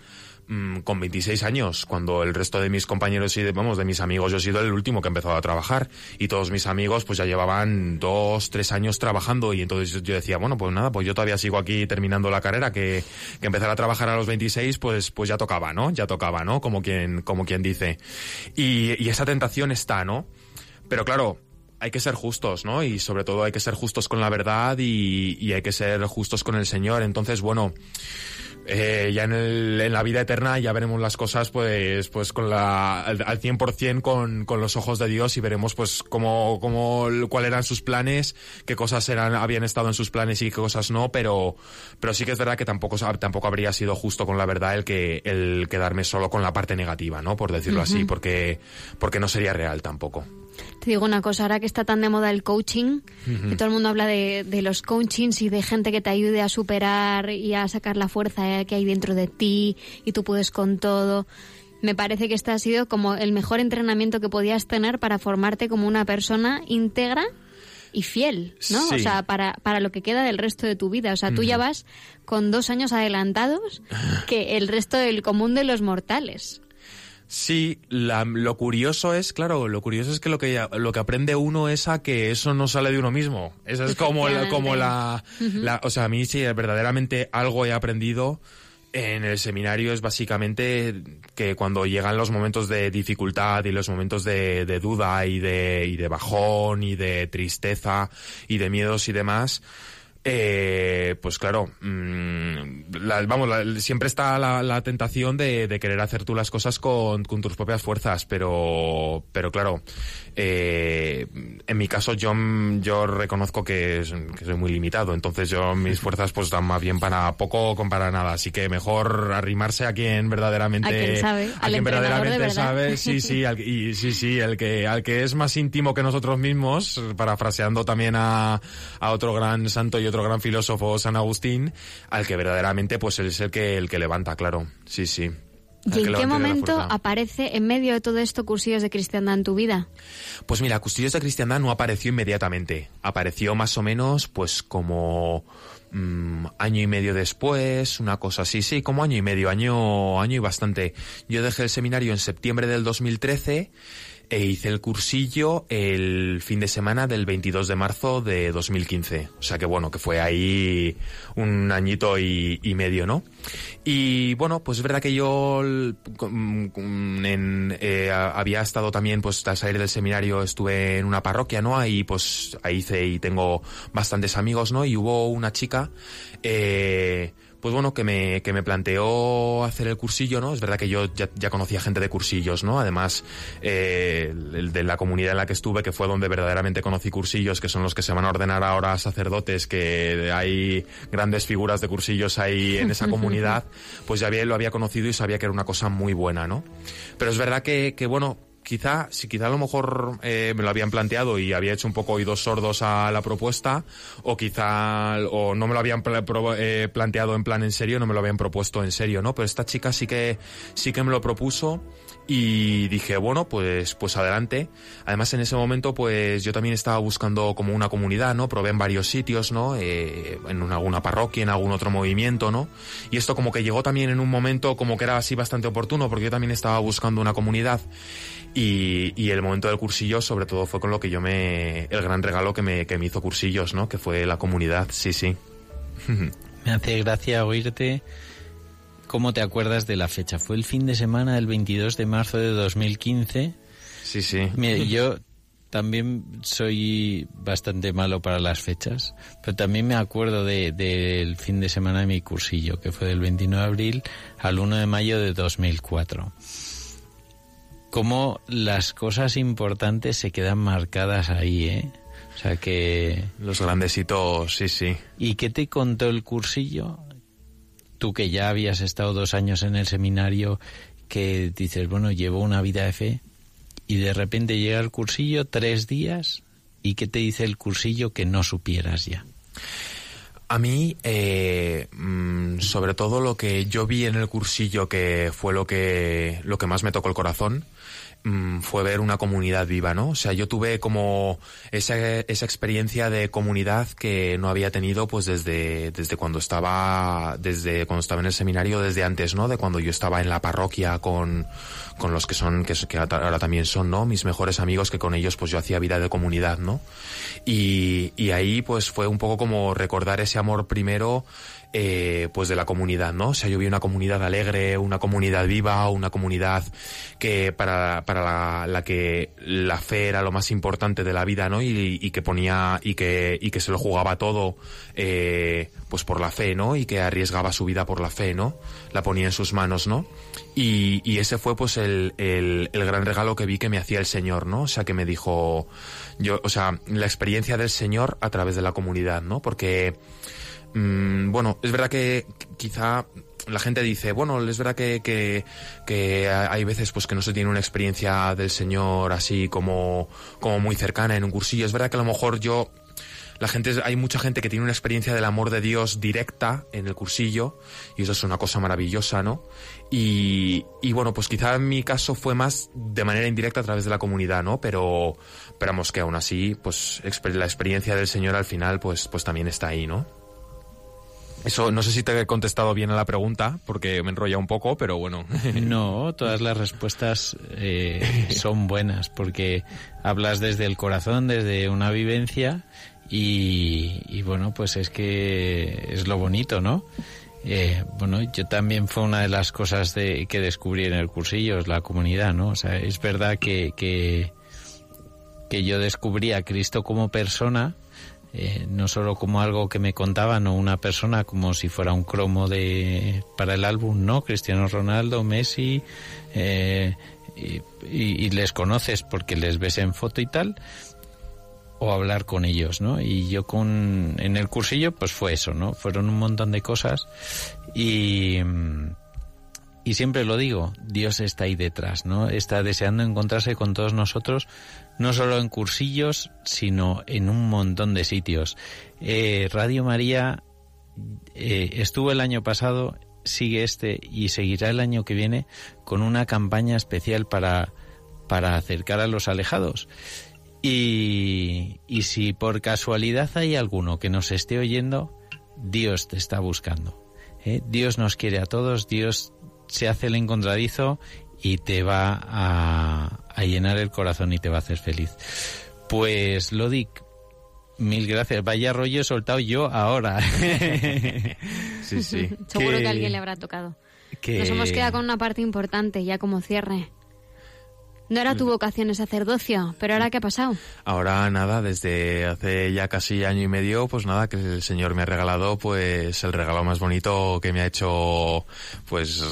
mm, con 26 años, cuando el resto de mis compañeros y de, vamos, de mis amigos, yo he sido el último que he empezado a trabajar y todos mis amigos pues ya llevaban dos, tres años trabajando y entonces yo decía, bueno, pues nada, pues yo todavía sigo aquí terminando la carrera, que, que empezar a trabajar a los 26 pues, pues ya tocaba, ¿no? Ya tocaba, ¿no? Como quien, como quien dice. Y, y esa tentación está, ¿no? Pero claro, hay que ser justos, ¿no? Y sobre todo hay que ser justos con la verdad y, y hay que ser justos con el Señor. Entonces, bueno, eh, ya en, el- en la vida eterna ya veremos las cosas pues pues con la al, al 100% con, con los ojos de Dios y veremos pues cómo, cómo cuáles eran sus planes, qué cosas eran habían estado en sus planes y qué cosas no, pero pero sí que es verdad que tampoco tampoco habría sido justo con la verdad el que el quedarme solo con la parte negativa, ¿no? Por decirlo así, porque porque no sería real tampoco. Te digo una cosa, ahora que está tan de moda el coaching, Ujú. que todo el mundo habla de, de los coachings y de gente que te ayude a superar y a sacar la fuerza que hay dentro de ti y tú puedes con todo. Me parece que este ha sido como el mejor entrenamiento que podías tener para formarte como una persona íntegra y fiel, ¿no? Sí. O sea, para, para lo que queda del resto de tu vida. O sea, tú ya vas con dos años adelantados que el resto del común de los mortales. Sí, la- lo curioso es, claro, lo curioso es que lo que lo que aprende uno es a que eso no sale de uno mismo. Esa es como la, como la, o sea, a mí sí verdaderamente algo he aprendido en el seminario es básicamente que cuando llegan los momentos de dificultad y los momentos de, de duda y de, y de bajón y de tristeza y de miedos y demás, eh, pues claro, mm, la- vamos, la- siempre está la, la tentación de, de querer hacer tú las cosas con, con tus propias fuerzas, pero, pero claro, eh, en mi caso yo, yo reconozco que, es- que soy muy limitado, entonces yo mis fuerzas pues dan más bien para poco con para nada, así que mejor arrimarse a quien verdaderamente, A quien sabe, a al quien entrenador de verdaderamente verdad. sabe, sí, sí, al, y sí, sí, el que, al que es más íntimo que nosotros mismos, parafraseando también a, a otro gran santo y otro gran filósofo, San Agustín, al que verdaderamente pues es el que, el que levanta, claro, sí, sí. ¿Y en qué momento aparece en medio de todo esto cursillos de cristiandad en tu vida? Pues mira, Custodios de Cristiandad no apareció inmediatamente. Apareció más o menos, pues como mm, año y medio después, una cosa así, sí, como año y medio, año, año y bastante. Yo dejé el seminario en septiembre del 2013 e hice el cursillo el fin de semana del 22 de marzo de 2015. O sea que bueno, que fue ahí un añito y, medio, ¿no? Y bueno, pues es verdad que yo en, eh, había estado también, pues al salir del seminario estuve en una parroquia, ¿no? Ahí pues ahí hice y tengo bastantes amigos, ¿no? Y hubo una chica, eh, pues bueno, que me, que me planteó hacer el cursillo, ¿no? Es verdad que yo ya, ya conocía gente de cursillos, ¿no? Además, eh, el de la comunidad en la que estuve, que fue donde verdaderamente conocí cursillos, que son los que se van a ordenar ahora sacerdotes, que hay grandes figuras de cursillos ahí en esa comunidad, pues ya había, lo había conocido y sabía que era una cosa muy buena, ¿no? Pero es verdad que, que bueno, quizá, si quizá a lo mejor eh, me lo habían planteado y había hecho un poco oídos sordos a la propuesta, o quizá, o no me lo habían pla- pro- eh, planteado en plan en serio, no me lo habían propuesto en serio, ¿no? Pero esta chica sí que, sí que me lo propuso y dije, bueno, pues, pues adelante. Además, en ese momento, pues yo también estaba buscando como una comunidad, ¿no? Probé en varios sitios, ¿no? Eh, en una- alguna parroquia, en algún otro movimiento, ¿no? Y esto como que llegó también en un momento como que era así bastante oportuno, porque yo también estaba buscando una comunidad. Y, y el momento del cursillo, sobre todo, fue con lo que yo me. el gran regalo que me, que me hizo cursillos, ¿no? Que fue la comunidad, sí, sí. Me hace gracia oírte cómo te acuerdas de la fecha. Fue el fin de semana del 22 de marzo de 2015. Sí, sí. Mira, yo también soy bastante malo para las fechas, pero también me acuerdo de- del fin de semana de mi cursillo, que fue del 29 de abril al 1 de mayo de 2004. Cómo las cosas importantes se quedan marcadas ahí, ¿eh? O sea que... Los grandes hitos, sí, sí. ¿Y qué te contó el cursillo? Tú que ya habías estado dos años en el seminario, que dices, bueno, llevo una vida de fe, y de repente llega el cursillo, tres días, ¿y qué te dice el cursillo que no supieras ya? A mí, eh, mm, sobre todo lo que yo vi en el cursillo, que fue lo que, lo que más me tocó el corazón, mm, fue ver una comunidad viva, ¿no? O sea, yo tuve como esa, esa experiencia de comunidad que no había tenido pues desde, desde cuando estaba, desde cuando estaba en el seminario, desde antes, ¿no? De cuando yo estaba en la parroquia con, con los que son, que, que ahora también son, ¿no? Mis mejores amigos, que con ellos pues yo hacía vida de comunidad, ¿no? Y, y ahí pues fue un poco como recordar ese amor primero eh, pues de la comunidad, ¿no? O sea, yo vi una comunidad alegre, una comunidad viva, una comunidad que para, para la, la que la fe era lo más importante de la vida, ¿no? Y, y que ponía y que, y que se lo jugaba todo eh, pues por la fe, ¿no? Y que arriesgaba su vida por la fe, ¿no? La ponía en sus manos, ¿no? Y, y ese fue pues el, el, el gran regalo que vi que me hacía el Señor, ¿no? O sea, que me dijo, yo, o sea, la experiencia del Señor a través de la comunidad, ¿no? Porque, mm, bueno, es verdad que quizá la gente dice, bueno, es verdad que, que, hay veces pues que no se tiene una experiencia del Señor así como, como muy cercana en un cursillo. Es verdad que a lo mejor yo la gente hay mucha gente que tiene una experiencia del amor de Dios directa en el cursillo y eso es una cosa maravillosa, ¿no? Y, bueno, pues quizá en mi caso fue más de manera indirecta a través de la comunidad, ¿no? Pero esperamos que aún así, pues la experiencia del Señor al final, pues, pues también está ahí, ¿no? Eso, no sé si te he contestado bien a la pregunta, porque me enrolla un poco, pero bueno. No, todas las respuestas eh, son buenas, porque hablas desde el corazón, desde una vivencia, y, y bueno, pues es que es lo bonito, ¿no? Eh, bueno, yo también fue una de las cosas de, que descubrí en el cursillo, es la comunidad, ¿no? O sea, es verdad que, que, que yo descubrí a Cristo como persona, eh, no solo como algo que me contaban o una persona como si fuera un cromo de para el álbum, ¿no? Cristiano Ronaldo, Messi, eh, y, les conoces porque les ves en foto y tal, o hablar con ellos, ¿no? Y yo con en el cursillo pues fue eso, ¿no? Fueron un montón de cosas y y siempre lo digo, Dios está ahí detrás, ¿no? Está deseando encontrarse con todos nosotros, no solo en cursillos, sino en un montón de sitios. Eh, Radio María eh, estuvo el año pasado sigue este y seguirá el año que viene con una campaña especial para, para acercar a los alejados. Y, y si por casualidad hay alguno que nos esté oyendo, Dios te está buscando. ¿eh? Dios nos quiere a todos, Dios se hace el encontradizo y te va a, a llenar el corazón y te va a hacer feliz. Pues Lodic, mil gracias. Vaya rollo he soltado yo ahora. Sí, sí. Seguro Que- alguien le habrá tocado. que- Nos hemos quedado con una parte importante ya como cierre. No era tu vocación el sacerdocio, pero ahora qué ha pasado. Ahora nada, desde hace ya casi año y medio, pues nada, que el Señor me ha regalado pues el regalo más bonito que me ha hecho, pues,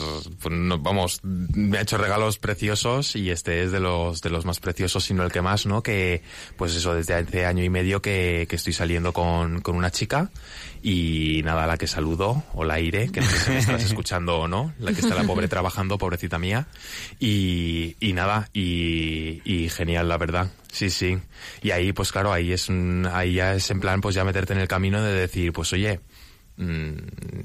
pues, no- vamos, me ha hecho regalos preciosos y este es de los de los más preciosos, sino el que más, ¿no? Que pues eso, desde hace año y medio que, que estoy saliendo con, con una chica y nada, la que saludo, hola Ire, que no sé si me estás escuchando o no, la que está la pobre trabajando, pobrecita mía, y, y nada, y, y genial, la verdad, sí, sí. Y ahí, pues claro, ahí es un- ahí ya es en plan, pues ya meterte en el camino de decir, pues oye, mm,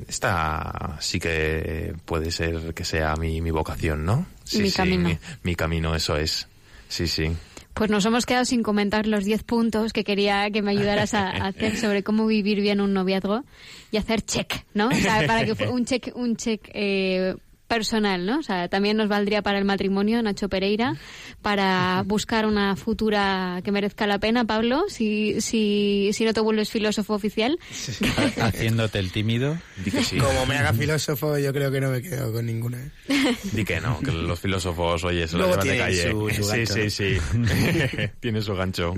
esta sí que puede ser que sea mi, mi vocación, ¿no? Sí, Mi sí, camino. Mi, mi camino, eso es. Sí, sí. Pues nos hemos quedado sin comentar los 10 puntos que quería que me ayudaras a, a hacer sobre cómo vivir bien un noviazgo y hacer check, ¿no? O sea, para que fue un check, un check eh, personal, ¿no? O sea, también nos valdría para el matrimonio, Nacho Pereira, para buscar una futura que merezca la pena, Pablo, si, si, si no te vuelves filósofo oficial. ha- haciéndote el tímido. Di que sí. Como me haga filósofo, yo creo que no me quedo con ninguna. ¿eh? Di que no, que los filósofos, oye, se lo llevan de calle. su- su gancho, sí, sí, sí. Tiene su gancho.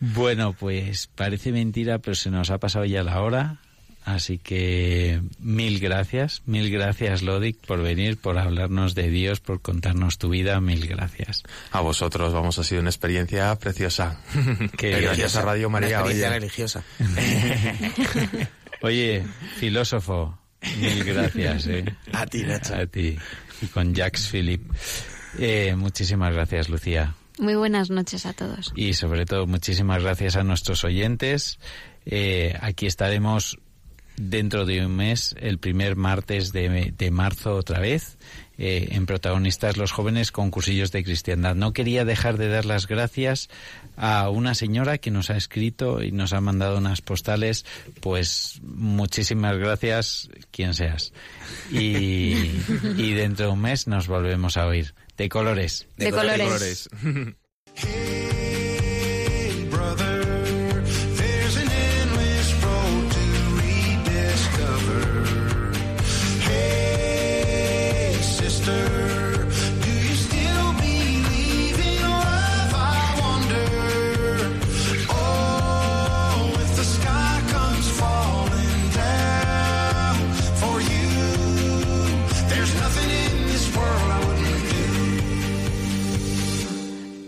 Bueno, pues parece mentira, pero se nos ha pasado ya la hora. Así que mil gracias, mil gracias Lodic por venir, por hablarnos de Dios, por contarnos tu vida, mil gracias. A vosotros, vamos, ha sido una experiencia preciosa. Qué gracias a Radio María, Una experiencia oye. religiosa. Oye, filósofo, mil gracias. ¿eh? A ti, Nacho. A ti. Y con Jacques Philippe. Eh, muchísimas gracias, Lucía. Muy buenas noches a todos. Y sobre todo, muchísimas gracias a nuestros oyentes. Eh, aquí estaremos dentro de un mes, el primer martes de, de marzo otra vez, eh, en Protagonistas los Jóvenes con cursillos de cristiandad. No quería dejar de dar las gracias a una señora que nos ha escrito y nos ha mandado unas postales, pues muchísimas gracias, quien seas. Y, y dentro de un mes nos volvemos a oír. De colores. De, colores. brother.